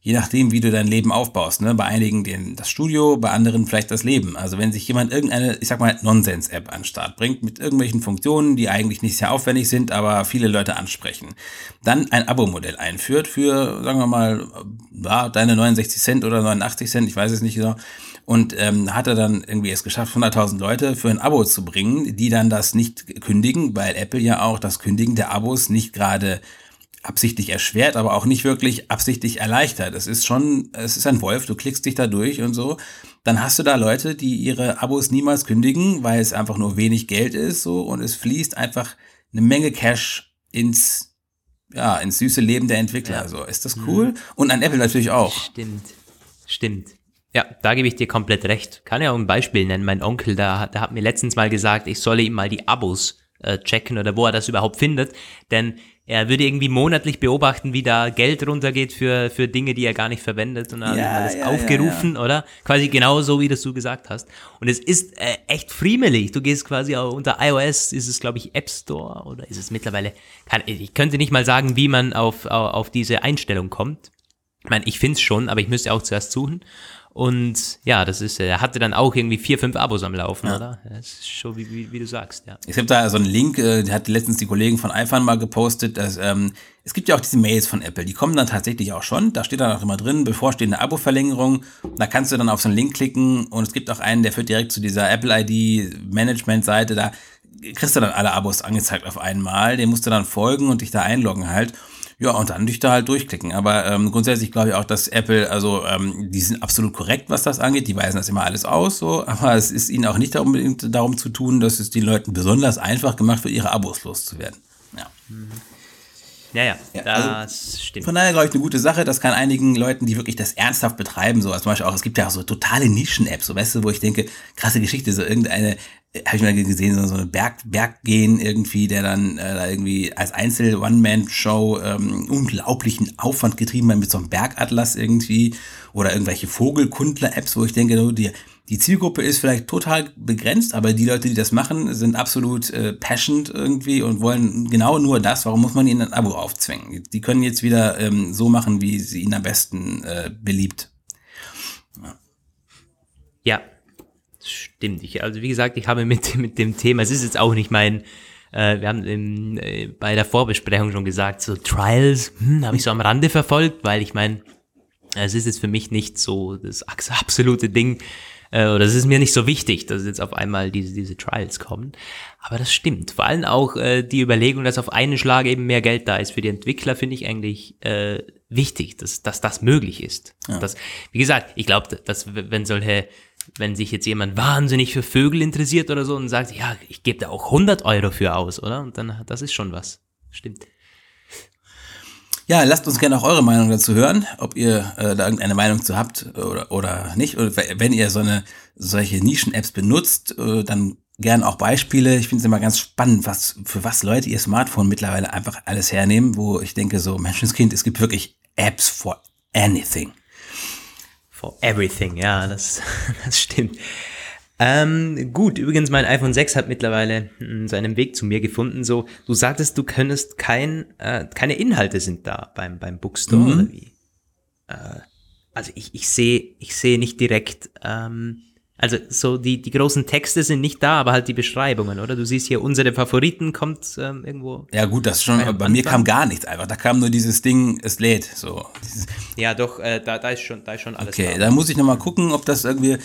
je nachdem, wie du dein Leben aufbaust. Ne? Bei einigen den, das Studio, bei anderen vielleicht das Leben. Also wenn sich jemand irgendeine, ich sag mal, Nonsens-App an den Start bringt, mit irgendwelchen Funktionen, die eigentlich nicht sehr aufwendig sind, aber viele Leute ansprechen, dann ein Abo-Modell einführt für, sagen wir mal, ja, deine 69 Cent oder 89 Cent, ich weiß es nicht genau, und ähm, hat er dann irgendwie es geschafft, 100.000 Leute für ein Abo zu bringen, die dann das nicht kündigen, weil Apple ja auch das Kündigen der Abos nicht gerade absichtlich erschwert, aber auch nicht wirklich absichtlich erleichtert. Es ist schon, es ist ein Wolf, du klickst dich da durch und so. Dann hast du da Leute, die ihre Abos niemals kündigen, weil es einfach nur wenig Geld ist, so, und es fließt einfach eine Menge Cash ins, ja, ins süße Leben der Entwickler. Ja. So, ist das cool? Mhm. Und an Apple natürlich auch. Stimmt. Stimmt. Ja, da gebe ich dir komplett recht. Kann ja auch ein Beispiel nennen. Mein Onkel, der, der hat mir letztens mal gesagt, ich solle ihm mal die Abos äh, checken oder wo er das überhaupt findet. Denn er würde irgendwie monatlich beobachten, wie da Geld runtergeht für, für Dinge, die er gar nicht verwendet und dann Ja, alles ja, aufgerufen, oder? Quasi genau so, wie das du gesagt hast. Und es ist äh, echt friemelig. Du gehst quasi auch unter iOS, ist es glaube ich App Store oder ist es mittlerweile, kann, ich könnte nicht mal sagen, wie man auf, auf, auf diese Einstellung kommt. Ich meine, ich finde es schon, aber ich müsste auch zuerst suchen. Und ja, das ist, er hatte dann auch irgendwie vier, fünf Abos am Laufen, oder? Das ist schon, wie, wie, wie du sagst, ja. Ich habe da so einen Link, äh, hat letztens die Kollegen von iPhone mal gepostet, dass ähm, es gibt ja auch diese Mails von Apple, die kommen dann tatsächlich auch schon. Da steht dann auch immer drin, bevorstehende Abo-Verlängerung. Da kannst du dann auf so einen Link klicken und es gibt auch einen, der führt direkt zu dieser Apple ID Management-Seite. Da kriegst du dann alle Abos angezeigt auf einmal. Den musst du dann folgen und dich da einloggen halt. Ja, und dann dich da halt durchklicken. Aber ähm, grundsätzlich glaube ich auch, dass Apple, also ähm, die sind absolut korrekt, was das angeht. Die weisen das immer alles aus, so. Aber es ist ihnen auch nicht unbedingt darum zu tun, dass es den Leuten besonders einfach gemacht wird, ihre Abos loszuwerden. Ja. Ja, ja, Ja, das also stimmt. Von daher glaube ich eine gute Sache. Das kann einigen Leuten, die wirklich das ernsthaft betreiben, so als zum Beispiel auch, es gibt ja auch so totale Nischen-Apps, so weißt du, wo ich denke, krasse Geschichte, so irgendeine, habe ich mal gesehen, so eine Berg, Berggehen irgendwie, der dann äh, irgendwie als Einzel-One-Man-Show ähm, unglaublichen Aufwand getrieben hat mit so einem Bergatlas irgendwie oder irgendwelche Vogelkundler-Apps, wo ich denke, die, die Zielgruppe ist vielleicht total begrenzt, aber die Leute, die das machen, sind absolut äh, passionate irgendwie und wollen genau nur das. Warum muss man ihnen ein Abo aufzwingen? Die können jetzt wieder ähm, so machen, wie sie ihnen am besten äh, beliebt. Ja, stimmt. Ich, also wie gesagt, ich habe mit, *laughs* mit dem Thema, es ist jetzt auch nicht mein, äh, wir haben im, äh, bei der Vorbesprechung schon gesagt, so Trials hm, habe ich so am Rande verfolgt, weil ich meine, es ist jetzt für mich nicht so das absolute Ding, äh, oder es ist mir nicht so wichtig, dass jetzt auf einmal diese, diese Trials kommen. Aber das stimmt. Vor allem auch äh, die Überlegung, dass auf einen Schlag eben mehr Geld da ist für die Entwickler, finde ich eigentlich äh, wichtig, dass, dass das möglich ist. Ja. Das, wie gesagt, ich glaube, dass wenn solche, wenn sich jetzt jemand wahnsinnig für Vögel interessiert oder so und sagt, ja, ich gebe da auch 100 Euro für aus, oder? Und dann, das ist schon was. Stimmt. Ja, lasst uns gerne auch eure Meinung dazu hören, ob ihr äh, da irgendeine Meinung zu habt oder, oder nicht. Oder wenn ihr so eine solche Nischen-Apps benutzt, äh, dann gern auch Beispiele. Ich finde es immer ganz spannend, was für was Leute ihr Smartphone mittlerweile einfach alles hernehmen, wo ich denke, so Menschenskind, es gibt wirklich Apps for anything. For everything, ja, das, *laughs* das stimmt. Ähm, gut, übrigens, mein iPhone 6 hat mittlerweile mh, seinen Weg zu mir gefunden. So, du sagtest, du könntest kein, äh, keine Inhalte sind da beim, beim Bookstore, Mhm. oder wie? Äh, also ich, ich sehe, ich sehe nicht direkt, ähm, also so die, die großen Texte sind nicht da, aber halt die Beschreibungen, oder? Du siehst hier, unsere Favoriten kommt ähm, irgendwo. Ja gut, das ist schon, Bei bei mir kam gar nichts einfach. Da kam nur dieses Ding, es lädt. So. Dieses, Ja, doch, äh, da, da ist schon, da ist schon alles okay, da. da muss ich nochmal gucken, ob das irgendwie.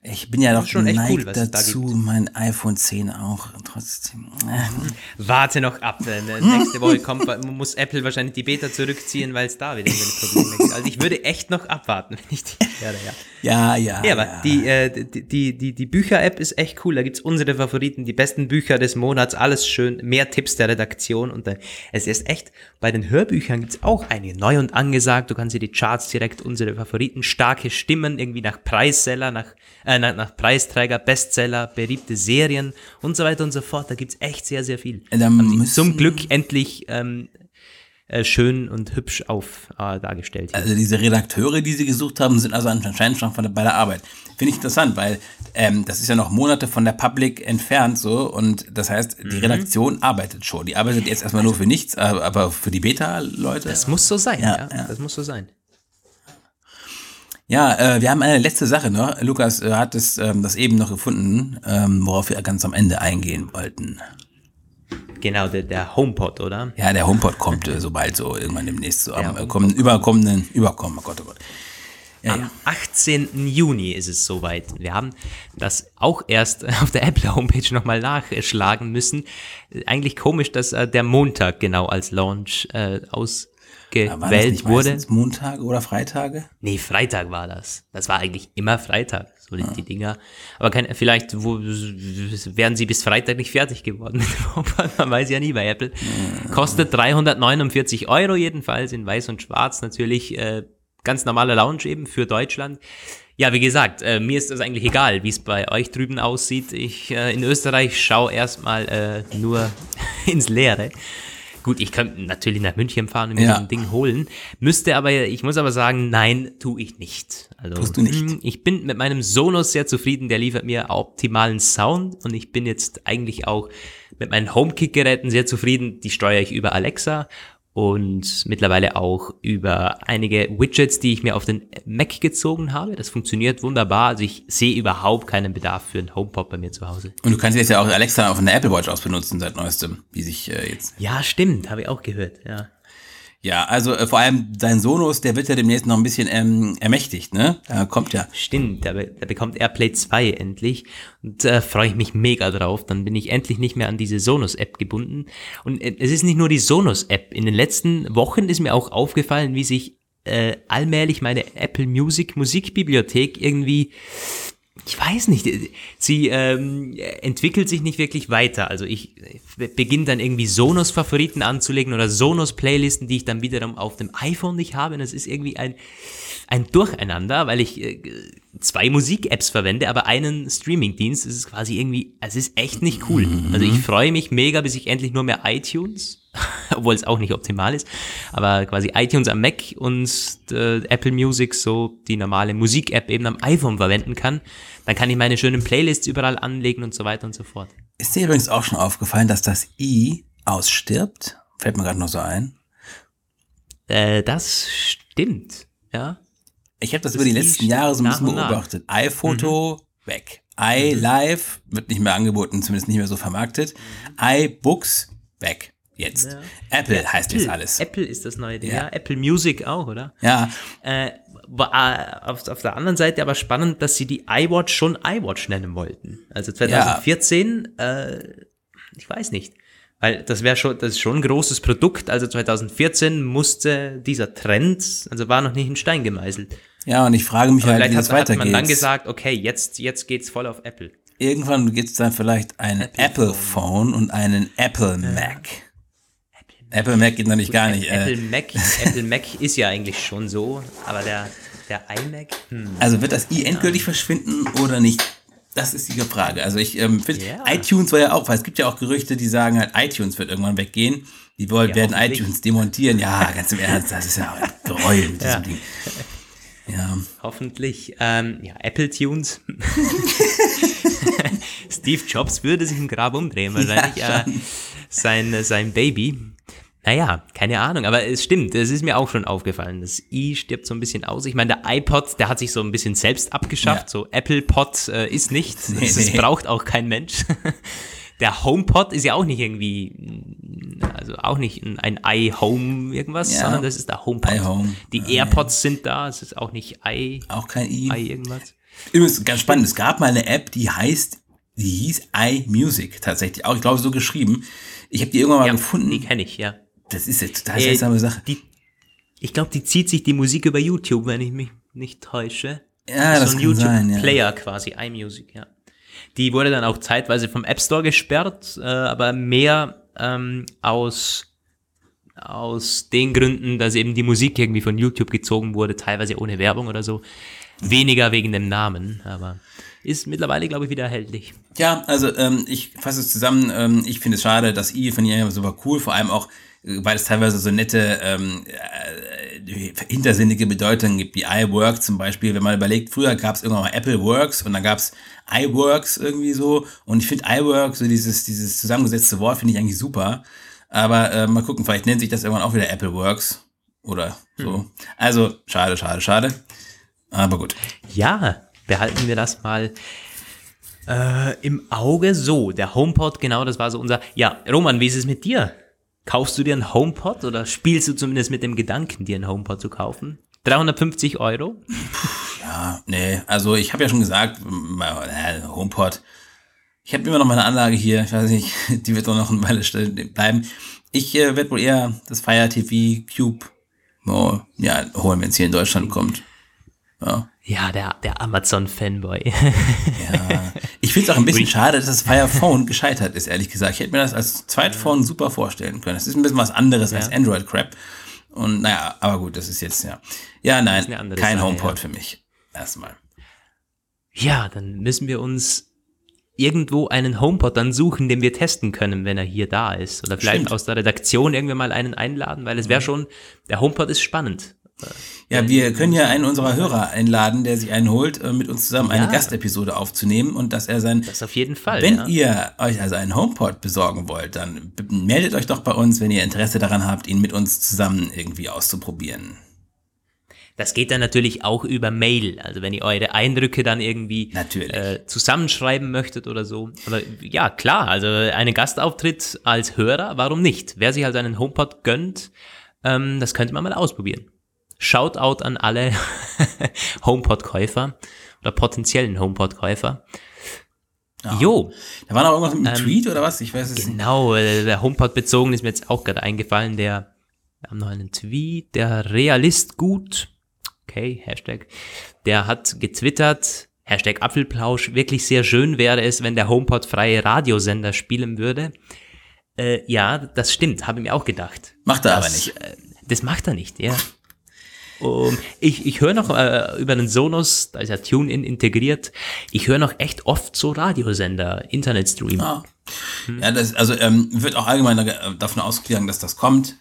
Ich bin ja doch schon echt cool, was es da dazu, gibt. mein iPhone 10 auch trotzdem. *laughs* Warte noch ab. äh, ne- Nächste Woche kommt, muss Apple wahrscheinlich die Beta zurückziehen, weil es da wieder Probleme gibt. Also ich würde echt noch abwarten, *laughs* wenn ich die wäre, ja. Ja, ja. Ja, aber die, äh, die, die, die, Bücher-App ist echt cool. Da gibt's unsere Favoriten, die besten Bücher des Monats, alles schön, mehr Tipps der Redaktion. Und äh, es ist echt, bei den Hörbüchern gibt's auch einige neu und angesagt. Du kannst dir die Charts direkt, unsere Favoriten, starke Stimmen, irgendwie nach Preisseller, nach, äh, nach, nach Preisträger, Bestseller, beliebte Serien und so weiter und so fort. Da gibt's echt sehr, sehr viel. Müssen- zum Glück endlich ähm, äh, schön und hübsch auf äh, dargestellt. hier. Also diese Redakteure, die sie gesucht haben, sind also anscheinend schon von bei der Arbeit. Finde ich interessant, weil ähm, das ist ja noch Monate von der Public entfernt so und das heißt, Mhm. die Redaktion arbeitet schon. Die arbeitet jetzt erstmal nur für nichts, aber, aber für die Beta-Leute. Das muss so sein, Ja, ja, ja. Das muss so sein. Ja, äh, wir haben eine letzte Sache noch. Lukas äh, hat es, ähm, das eben noch gefunden, ähm, worauf wir ganz am Ende eingehen wollten. Genau, der, der HomePod, oder? Ja, der HomePod kommt äh, sobald so irgendwann demnächst so am äh, kommenden, überkommenden, überkommen, oh Gott, oh Gott. Ja, Am ja. 18. Juni ist es soweit. Wir haben das auch erst *laughs* auf der Apple-Homepage nochmal nachschlagen müssen. Eigentlich komisch, dass äh, der Montag genau als Launch äh, War nicht wurde. Montage oder Freitage? Nee, Freitag war das. Das war eigentlich immer Freitag, so die, die Dinger. Aber kein, vielleicht wo, wären sie bis Freitag nicht fertig geworden. *laughs* Man weiß ja nie bei Apple. Kostet 349 Euro jedenfalls in weiß und schwarz natürlich. Äh, ganz normaler Lounge eben für Deutschland. Ja, wie gesagt, äh, mir ist das eigentlich egal, wie es bei euch drüben aussieht. Ich äh, in Österreich schaue erstmal äh, nur *laughs* ins Leere. Gut, ich könnte natürlich nach München fahren und mir Ja. so ein Ding holen. Müsste aber, ich muss aber sagen, nein, tue ich nicht. Also, Tust du nicht? mh, Ich bin mit meinem Sonos sehr zufrieden, der liefert mir optimalen Sound und ich bin jetzt eigentlich auch mit meinen HomeKit-Geräten sehr zufrieden. Die steuere ich über Alexa und mittlerweile auch über einige Widgets, die ich mir auf den Mac gezogen habe. Das funktioniert wunderbar. Also ich sehe überhaupt keinen Bedarf für einen HomePod bei mir zu Hause. Und du kannst jetzt ja auch Alexa auf einer Apple Watch aus benutzen seit neuestem, wie sich äh, jetzt. Ja, stimmt, habe ich auch gehört, ja. Ja, also äh, vor allem dein Sonos, der wird ja demnächst noch ein bisschen ähm, ermächtigt, ne? Da kommt ja. Stimmt, da, da bekommt Airplay 2 endlich und äh, freue ich mich mega drauf. Dann bin ich endlich nicht mehr an diese Sonos-App gebunden. Und äh, es ist nicht nur die Sonos-App. In den letzten Wochen ist mir auch aufgefallen, wie sich äh, allmählich meine Apple Music Musikbibliothek irgendwie ich weiß nicht, sie ähm, entwickelt sich nicht wirklich weiter. Also ich beginne dann irgendwie Sonos-Favoriten anzulegen oder Sonos-Playlisten, die ich dann wiederum auf dem iPhone nicht habe. Und das ist irgendwie ein, ein Durcheinander, weil ich äh, zwei Musik-Apps verwende, aber einen Streaming-Dienst. Das ist quasi irgendwie, es ist echt nicht cool. Also ich freue mich mega, bis ich endlich nur mehr iTunes, *laughs* obwohl es auch nicht optimal ist, aber quasi iTunes am Mac und äh, Apple Music, so die normale Musik-App eben am iPhone verwenden kann. Dann kann ich meine schönen Playlists überall anlegen und so weiter und so fort. Ist dir übrigens auch schon aufgefallen, dass das I ausstirbt? Fällt mir gerade noch so ein. Äh, das stimmt, ja. Ich habe das, Das über die letzten Jahre so ein bisschen beobachtet. iPhoto weg. iLive wird nicht mehr angeboten, zumindest nicht mehr so vermarktet. iBooks weg. Jetzt. Ja. Apple heißt jetzt alles. Apple ist das neue Ding, Ja. ja. Apple Music auch, oder? Ja, äh, auf, auf der anderen Seite aber spannend, dass sie die iWatch schon iWatch nennen wollten. Also 2014, äh, ich weiß nicht. Weil das wäre schon, das ist schon ein großes Produkt. Also 2014 musste dieser Trend, also war noch nicht in Stein gemeißelt. ja, und ich frage mich halt, wie das hat, hat weitergeht. man dann gesagt, okay, jetzt, jetzt geht's voll auf Apple. Irgendwann gibt es dann vielleicht ein Apple, Apple Phone und einen Apple Mac. Apple Mac geht natürlich gar nicht. Apple Äh, Mac, Apple Mac ist ja eigentlich schon so, aber der, der iMac, hm. also wird das i endgültig verschwinden oder nicht? Das ist die Frage. Also ich ähm, finde, Ja. iTunes war ja auch, weil es gibt ja auch Gerüchte, die sagen halt, iTunes wird irgendwann weggehen. Die wollen, Ja, werden iTunes demontieren. Ja, ganz im Ernst, das ist ja ein Gräuel mit diesem Ja. Ding. Ja. Hoffentlich. Ähm, ja, Apple Tunes. *laughs* Steve Jobs würde sich im Grab umdrehen, wahrscheinlich. Ja, äh, sein, sein Baby. Naja, keine Ahnung, aber es stimmt, es ist mir auch schon aufgefallen. Das i stirbt so ein bisschen aus. Ich meine, der iPod, der hat sich so ein bisschen selbst abgeschafft. Ja. So Apple Pod äh, ist nicht. Nee, das nee. braucht auch kein Mensch. *laughs* Der HomePod ist ja auch nicht irgendwie, also auch nicht ein, iHome irgendwas, Ja. sondern das ist der HomePod. iHome. Die AirPods sind da, es ist auch nicht i, Auch kein i. i irgendwas. Übrigens, ganz spannend, es gab mal eine App, die heißt, die hieß iMusic tatsächlich. Auch, ich glaube, so geschrieben. Ich habe die irgendwann mal Ja, gefunden. Die kenne ich, ja. Das ist eine total Äh, seltsame Sache. Die, ich glaube, die zieht sich die Musik über YouTube, wenn ich mich nicht täusche. Ja, das so ein kann sein, ja. YouTube-Player quasi, iMusic, ja. Die wurde dann auch zeitweise vom App Store gesperrt, äh, aber mehr ähm, aus, aus den Gründen, dass eben die Musik irgendwie von YouTube gezogen wurde, teilweise ohne Werbung oder so. Weniger wegen dem Namen, aber ist mittlerweile, glaube ich, wieder erhältlich. Ja, also ähm, ich fasse es zusammen. Ähm, ich finde es schade, dass I von ihr super cool, vor allem auch, äh, weil es teilweise so nette ähm, äh, hintersinnige Bedeutungen gibt, wie iWork zum Beispiel. Wenn man überlegt, früher gab es irgendwann mal Apple Works und dann gab es iWorks irgendwie so. Und ich finde iWork, so dieses, dieses zusammengesetzte Wort, finde ich eigentlich super. Aber äh, mal gucken, vielleicht nennt sich das irgendwann auch wieder Apple Works oder so. Also schade, schade, schade. Aber gut. Ja, behalten wir das mal äh, im Auge. So, der HomePod, genau, das war so unser. Ja, Roman, wie ist es mit dir? Kaufst du dir einen HomePod oder spielst du zumindest mit dem Gedanken, dir einen HomePod zu kaufen? 350 Euro? Ja, nee, also ich habe ja schon gesagt, äh, HomePod. Ich habe immer noch meine Anlage hier, ich weiß nicht, *laughs* die wird doch noch eine Weile bleiben. Ich äh, werde wohl eher das Fire TV Cube oh, ja, holen, wenn es hier in Deutschland kommt. Ja. Ja, der, der Amazon-Fanboy. Ja. Ich finde es auch ein bisschen schade, dass das Fire Phone gescheitert ist, ehrlich gesagt. Ich hätte mir das als Zweitphone super vorstellen können. Es ist ein bisschen was anderes als Android-Crap. Und naja, aber gut, das ist jetzt, ja. Ja, nein, kein Sache, HomePod ja. für mich. Erstmal. ja, dann müssen wir uns irgendwo einen HomePod dann suchen, den wir testen können, wenn er hier da ist. Oder vielleicht Stimmt. aus der Redaktion irgendwann mal einen einladen, weil es wäre schon, der HomePod ist spannend. Ja, wir können ja einen unserer Hörer einladen, der sich einen holt, äh, mit uns zusammen eine Ja. Gastepisode aufzunehmen und dass er sein. Das auf jeden Fall. Wenn ja. ihr euch also einen HomePod besorgen wollt, dann meldet euch doch bei uns, wenn ihr Interesse daran habt, ihn mit uns zusammen irgendwie auszuprobieren. Das geht dann natürlich auch über Mail. Also wenn ihr eure Eindrücke dann irgendwie Natürlich. äh, zusammenschreiben möchtet oder so. Aber ja, klar, also einen Gastauftritt als Hörer, warum nicht? Wer sich also einen HomePod gönnt, ähm, das könnte man mal ausprobieren. Shoutout an alle *laughs* HomePod-Käufer oder potenziellen HomePod-Käufer. Jo, Da war noch irgendwas mit einem Tweet oder was? Ich weiß es nicht. Genau, äh, der HomePod bezogen ist mir jetzt auch gerade eingefallen. Der, wir haben noch einen Tweet, der Realist gut, okay, Hashtag, der hat getwittert, Hashtag Apfelplausch, wirklich sehr schön wäre es, wenn der HomePod freie Radiosender spielen würde. Äh, ja, das stimmt, habe ich mir auch gedacht. Macht er das, aber nicht. Äh, das macht er nicht, ja. Um, ich ich höre noch äh, über den Sonos, da ist ja TuneIn integriert, ich höre noch echt oft so Radiosender, Internetstream. Ah. Ja, das, also ähm, wird auch allgemein da- davon ausgegangen, dass das kommt.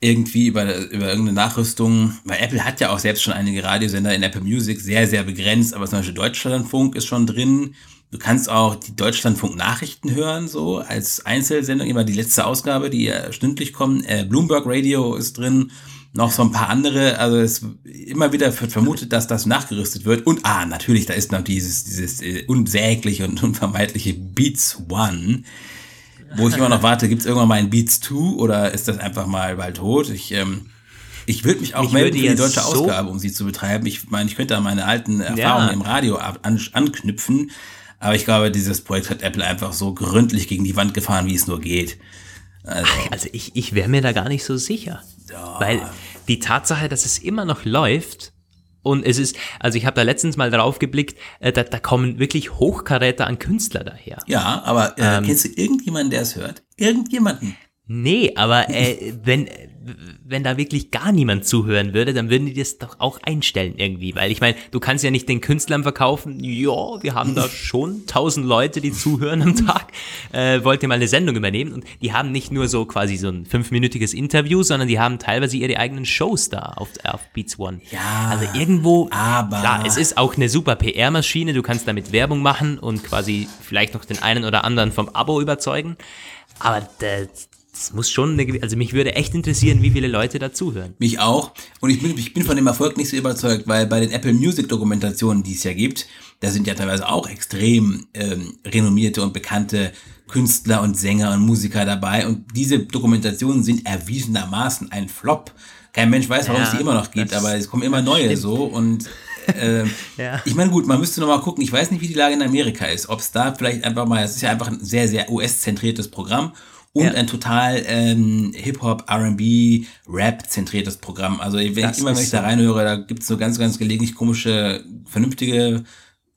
Irgendwie über, über irgendeine Nachrüstung. Weil Apple hat ja auch selbst schon einige Radiosender in Apple Music, sehr, sehr begrenzt, aber zum Beispiel Deutschlandfunk ist schon drin. Du kannst auch die Deutschlandfunk-Nachrichten hören, so als Einzelsendung, immer die letzte Ausgabe, die ja stündlich kommen. Äh, Bloomberg Radio ist drin, noch so ein paar andere. Also es immer wieder wird vermutet, dass das nachgerüstet wird. Und ah, natürlich, da ist noch dieses, dieses äh, unsägliche und *laughs* unvermeidliche Beats One. Wo ich immer noch warte, gibt es irgendwann mal ein Beats 2 oder ist das einfach mal bald tot? Ich, ähm, ich würde mich auch Mich melden für die deutsche so- Ausgabe, um sie zu betreiben. Ich meine, ich könnte an meine alten Erfahrungen im Radio an, anknüpfen. Aber ich glaube, dieses Projekt hat Apple einfach so gründlich gegen die Wand gefahren, wie es nur geht. Also, Also ich, ich wäre mir da gar nicht so sicher. Weil die Tatsache, dass es immer noch läuft und es ist, also ich habe da letztens mal drauf geblickt, äh, da, da kommen wirklich Hochkaräter an Künstler daher. ja, aber äh, Ähm. kennst du irgendjemanden, der es hört? Irgendjemanden? Nee, aber äh, wenn, wenn da wirklich gar niemand zuhören würde, dann würden die das doch auch einstellen irgendwie. Weil ich meine, du kannst ja nicht den Künstlern verkaufen, ja, wir haben da *laughs* schon tausend Leute, die zuhören am Tag, äh, wollt ihr mal eine Sendung übernehmen? Und die haben nicht nur so quasi so ein fünfminütiges Interview, sondern die haben teilweise ihre eigenen Shows da auf, auf Beats One. Ja, Also irgendwo, aber- klar, es ist auch eine super PR-Maschine, du kannst damit Werbung machen und quasi vielleicht noch den einen oder anderen vom Abo überzeugen. Aber das, das muss schon, eine, also mich würde echt interessieren, wie viele Leute da zuhören. Mich auch. Und ich bin, ich bin von dem Erfolg nicht so überzeugt, weil bei den Apple Music Dokumentationen, die es ja gibt, da sind ja teilweise auch extrem ähm, renommierte und bekannte Künstler und Sänger und Musiker dabei. Und diese Dokumentationen sind erwiesenermaßen ein Flop. Kein Mensch weiß, warum Ja, es die immer noch gibt, aber es kommen immer neue stimmt. so. Und ähm, *laughs* Ja. ich meine, gut, man müsste noch mal gucken. Ich weiß nicht, wie die Lage in Amerika ist. Ob es da vielleicht einfach mal, es ist ja einfach ein sehr, sehr US-zentriertes Programm und Ja. ein total ähm, Hip-Hop, R&B, Rap-zentriertes Programm. Also wenn Das ich immer, wenn ich da reinhöre, da gibt's so ganz, ganz gelegentlich komische, vernünftige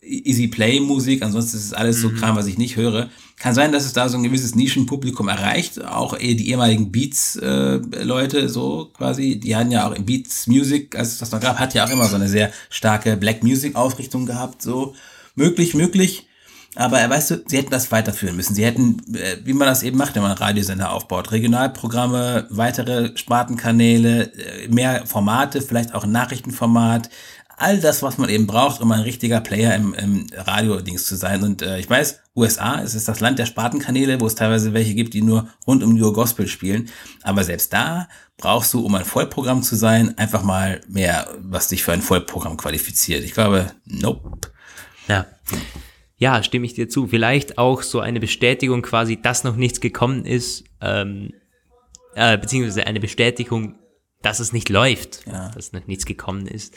Easy-Play-Musik. Ansonsten ist es alles Mhm. so Kram, was ich nicht höre. Kann sein, dass es da so ein gewisses Nischenpublikum erreicht. Auch eh die ehemaligen Beats-Leute so quasi. Die hatten ja auch Beats Music, als es das noch gab, hat ja auch immer so eine sehr starke Black Music-Ausrichtung gehabt. So möglich, möglich. Aber äh, weißt du, sie hätten das weiterführen müssen. Sie hätten, äh, wie man das eben macht, wenn man einen Radiosender aufbaut, Regionalprogramme, weitere Spartenkanäle, äh, mehr Formate, vielleicht auch ein Nachrichtenformat, all das, was man eben braucht, um ein richtiger Player im, im Radio-Dings zu sein. Und äh, ich weiß, USA, es ist das Land der Spartenkanäle, wo es teilweise welche gibt, die nur rund um New Gospel spielen. Aber selbst da brauchst du, um ein Vollprogramm zu sein, einfach mal mehr, was dich für ein Vollprogramm qualifiziert. Ich glaube, nope. Ja. Ja, stimme ich dir zu. Vielleicht auch so eine Bestätigung quasi, dass noch nichts gekommen ist, ähm, äh, beziehungsweise eine Bestätigung, dass es nicht läuft, Ja. dass noch nichts gekommen ist.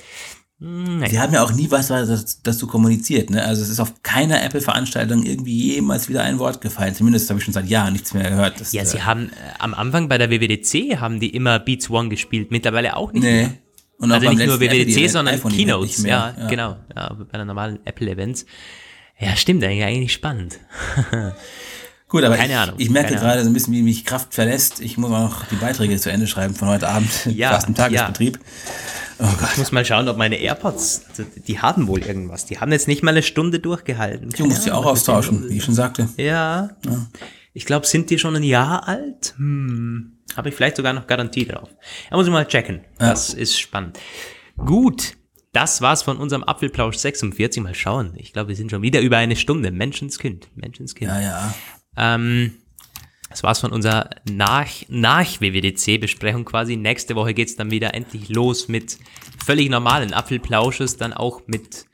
Hm, naja. Sie haben ja auch nie was dazu kommuniziert, ne? Also es ist auf keiner Apple-Veranstaltung irgendwie jemals wieder ein Wort gefallen. Zumindest habe ich schon seit Jahren nichts mehr gehört. Ja, äh, sie haben äh, am Anfang bei der WWDC haben die immer Beats One gespielt, mittlerweile auch nicht mehr. Nee. Und auch Also nicht nur WWDC, sondern Keynotes. mehr. Ja, genau. Ja, bei den normalen Apple-Events. Ja, stimmt, eigentlich, eigentlich spannend. *laughs* Gut, aber Keine ich, Ahnung, ich merke keine gerade so ein bisschen, wie mich Kraft verlässt. Ich muss auch noch die Beiträge zu Ende schreiben von heute Abend, *laughs* Ja, fast im Tagesbetrieb. Oh Gott. Ich muss mal schauen, ob meine AirPods, die haben wohl irgendwas. Die haben jetzt nicht mal eine Stunde durchgehalten. du musst die auch austauschen, wie ich schon sagte. Ja. ja. Ich glaube, sind die schon ein Jahr alt? Hm. Habe ich vielleicht sogar noch Garantie drauf. Da muss ich mal checken. Das ja. ist spannend. Gut. Das war's von unserem Apfelplausch 46. Mal schauen. Ich glaube, wir sind schon wieder über eine Stunde. Menschenskind. Menschenskind. Ja, ja. Ähm, das war's von unserer nach, nach quasi. Nächste Woche geht's dann wieder endlich los mit völlig normalen Apfelplausches, dann auch mit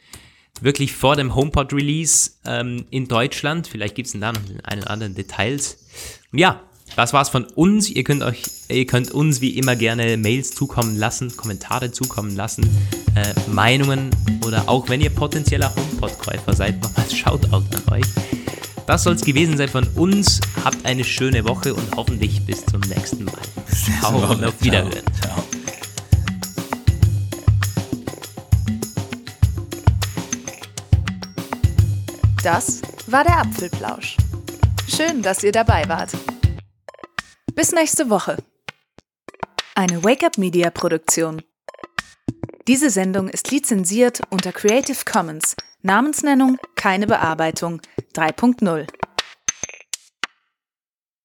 wirklich vor dem HomePod-Release ähm, in Deutschland. Vielleicht gibt's dann da noch einen oder anderen Details. Ja, das war's von uns. Ihr könnt euch, ihr könnt uns wie immer gerne Mails zukommen lassen, Kommentare zukommen lassen, äh, Meinungen oder auch wenn ihr potenzieller HomePod-Käufer seid, nochmals Shoutout an euch. Das soll es gewesen sein von uns. Habt eine schöne Woche und hoffentlich bis zum nächsten Mal. Ciao und auf Wiederhören. Ciao. Das war der Apfelplausch. Schön, dass ihr dabei wart. Bis nächste Woche. Eine Wake-up Media Produktion. Diese Sendung ist lizenziert unter Creative Commons. Namensnennung keine Bearbeitung 3.0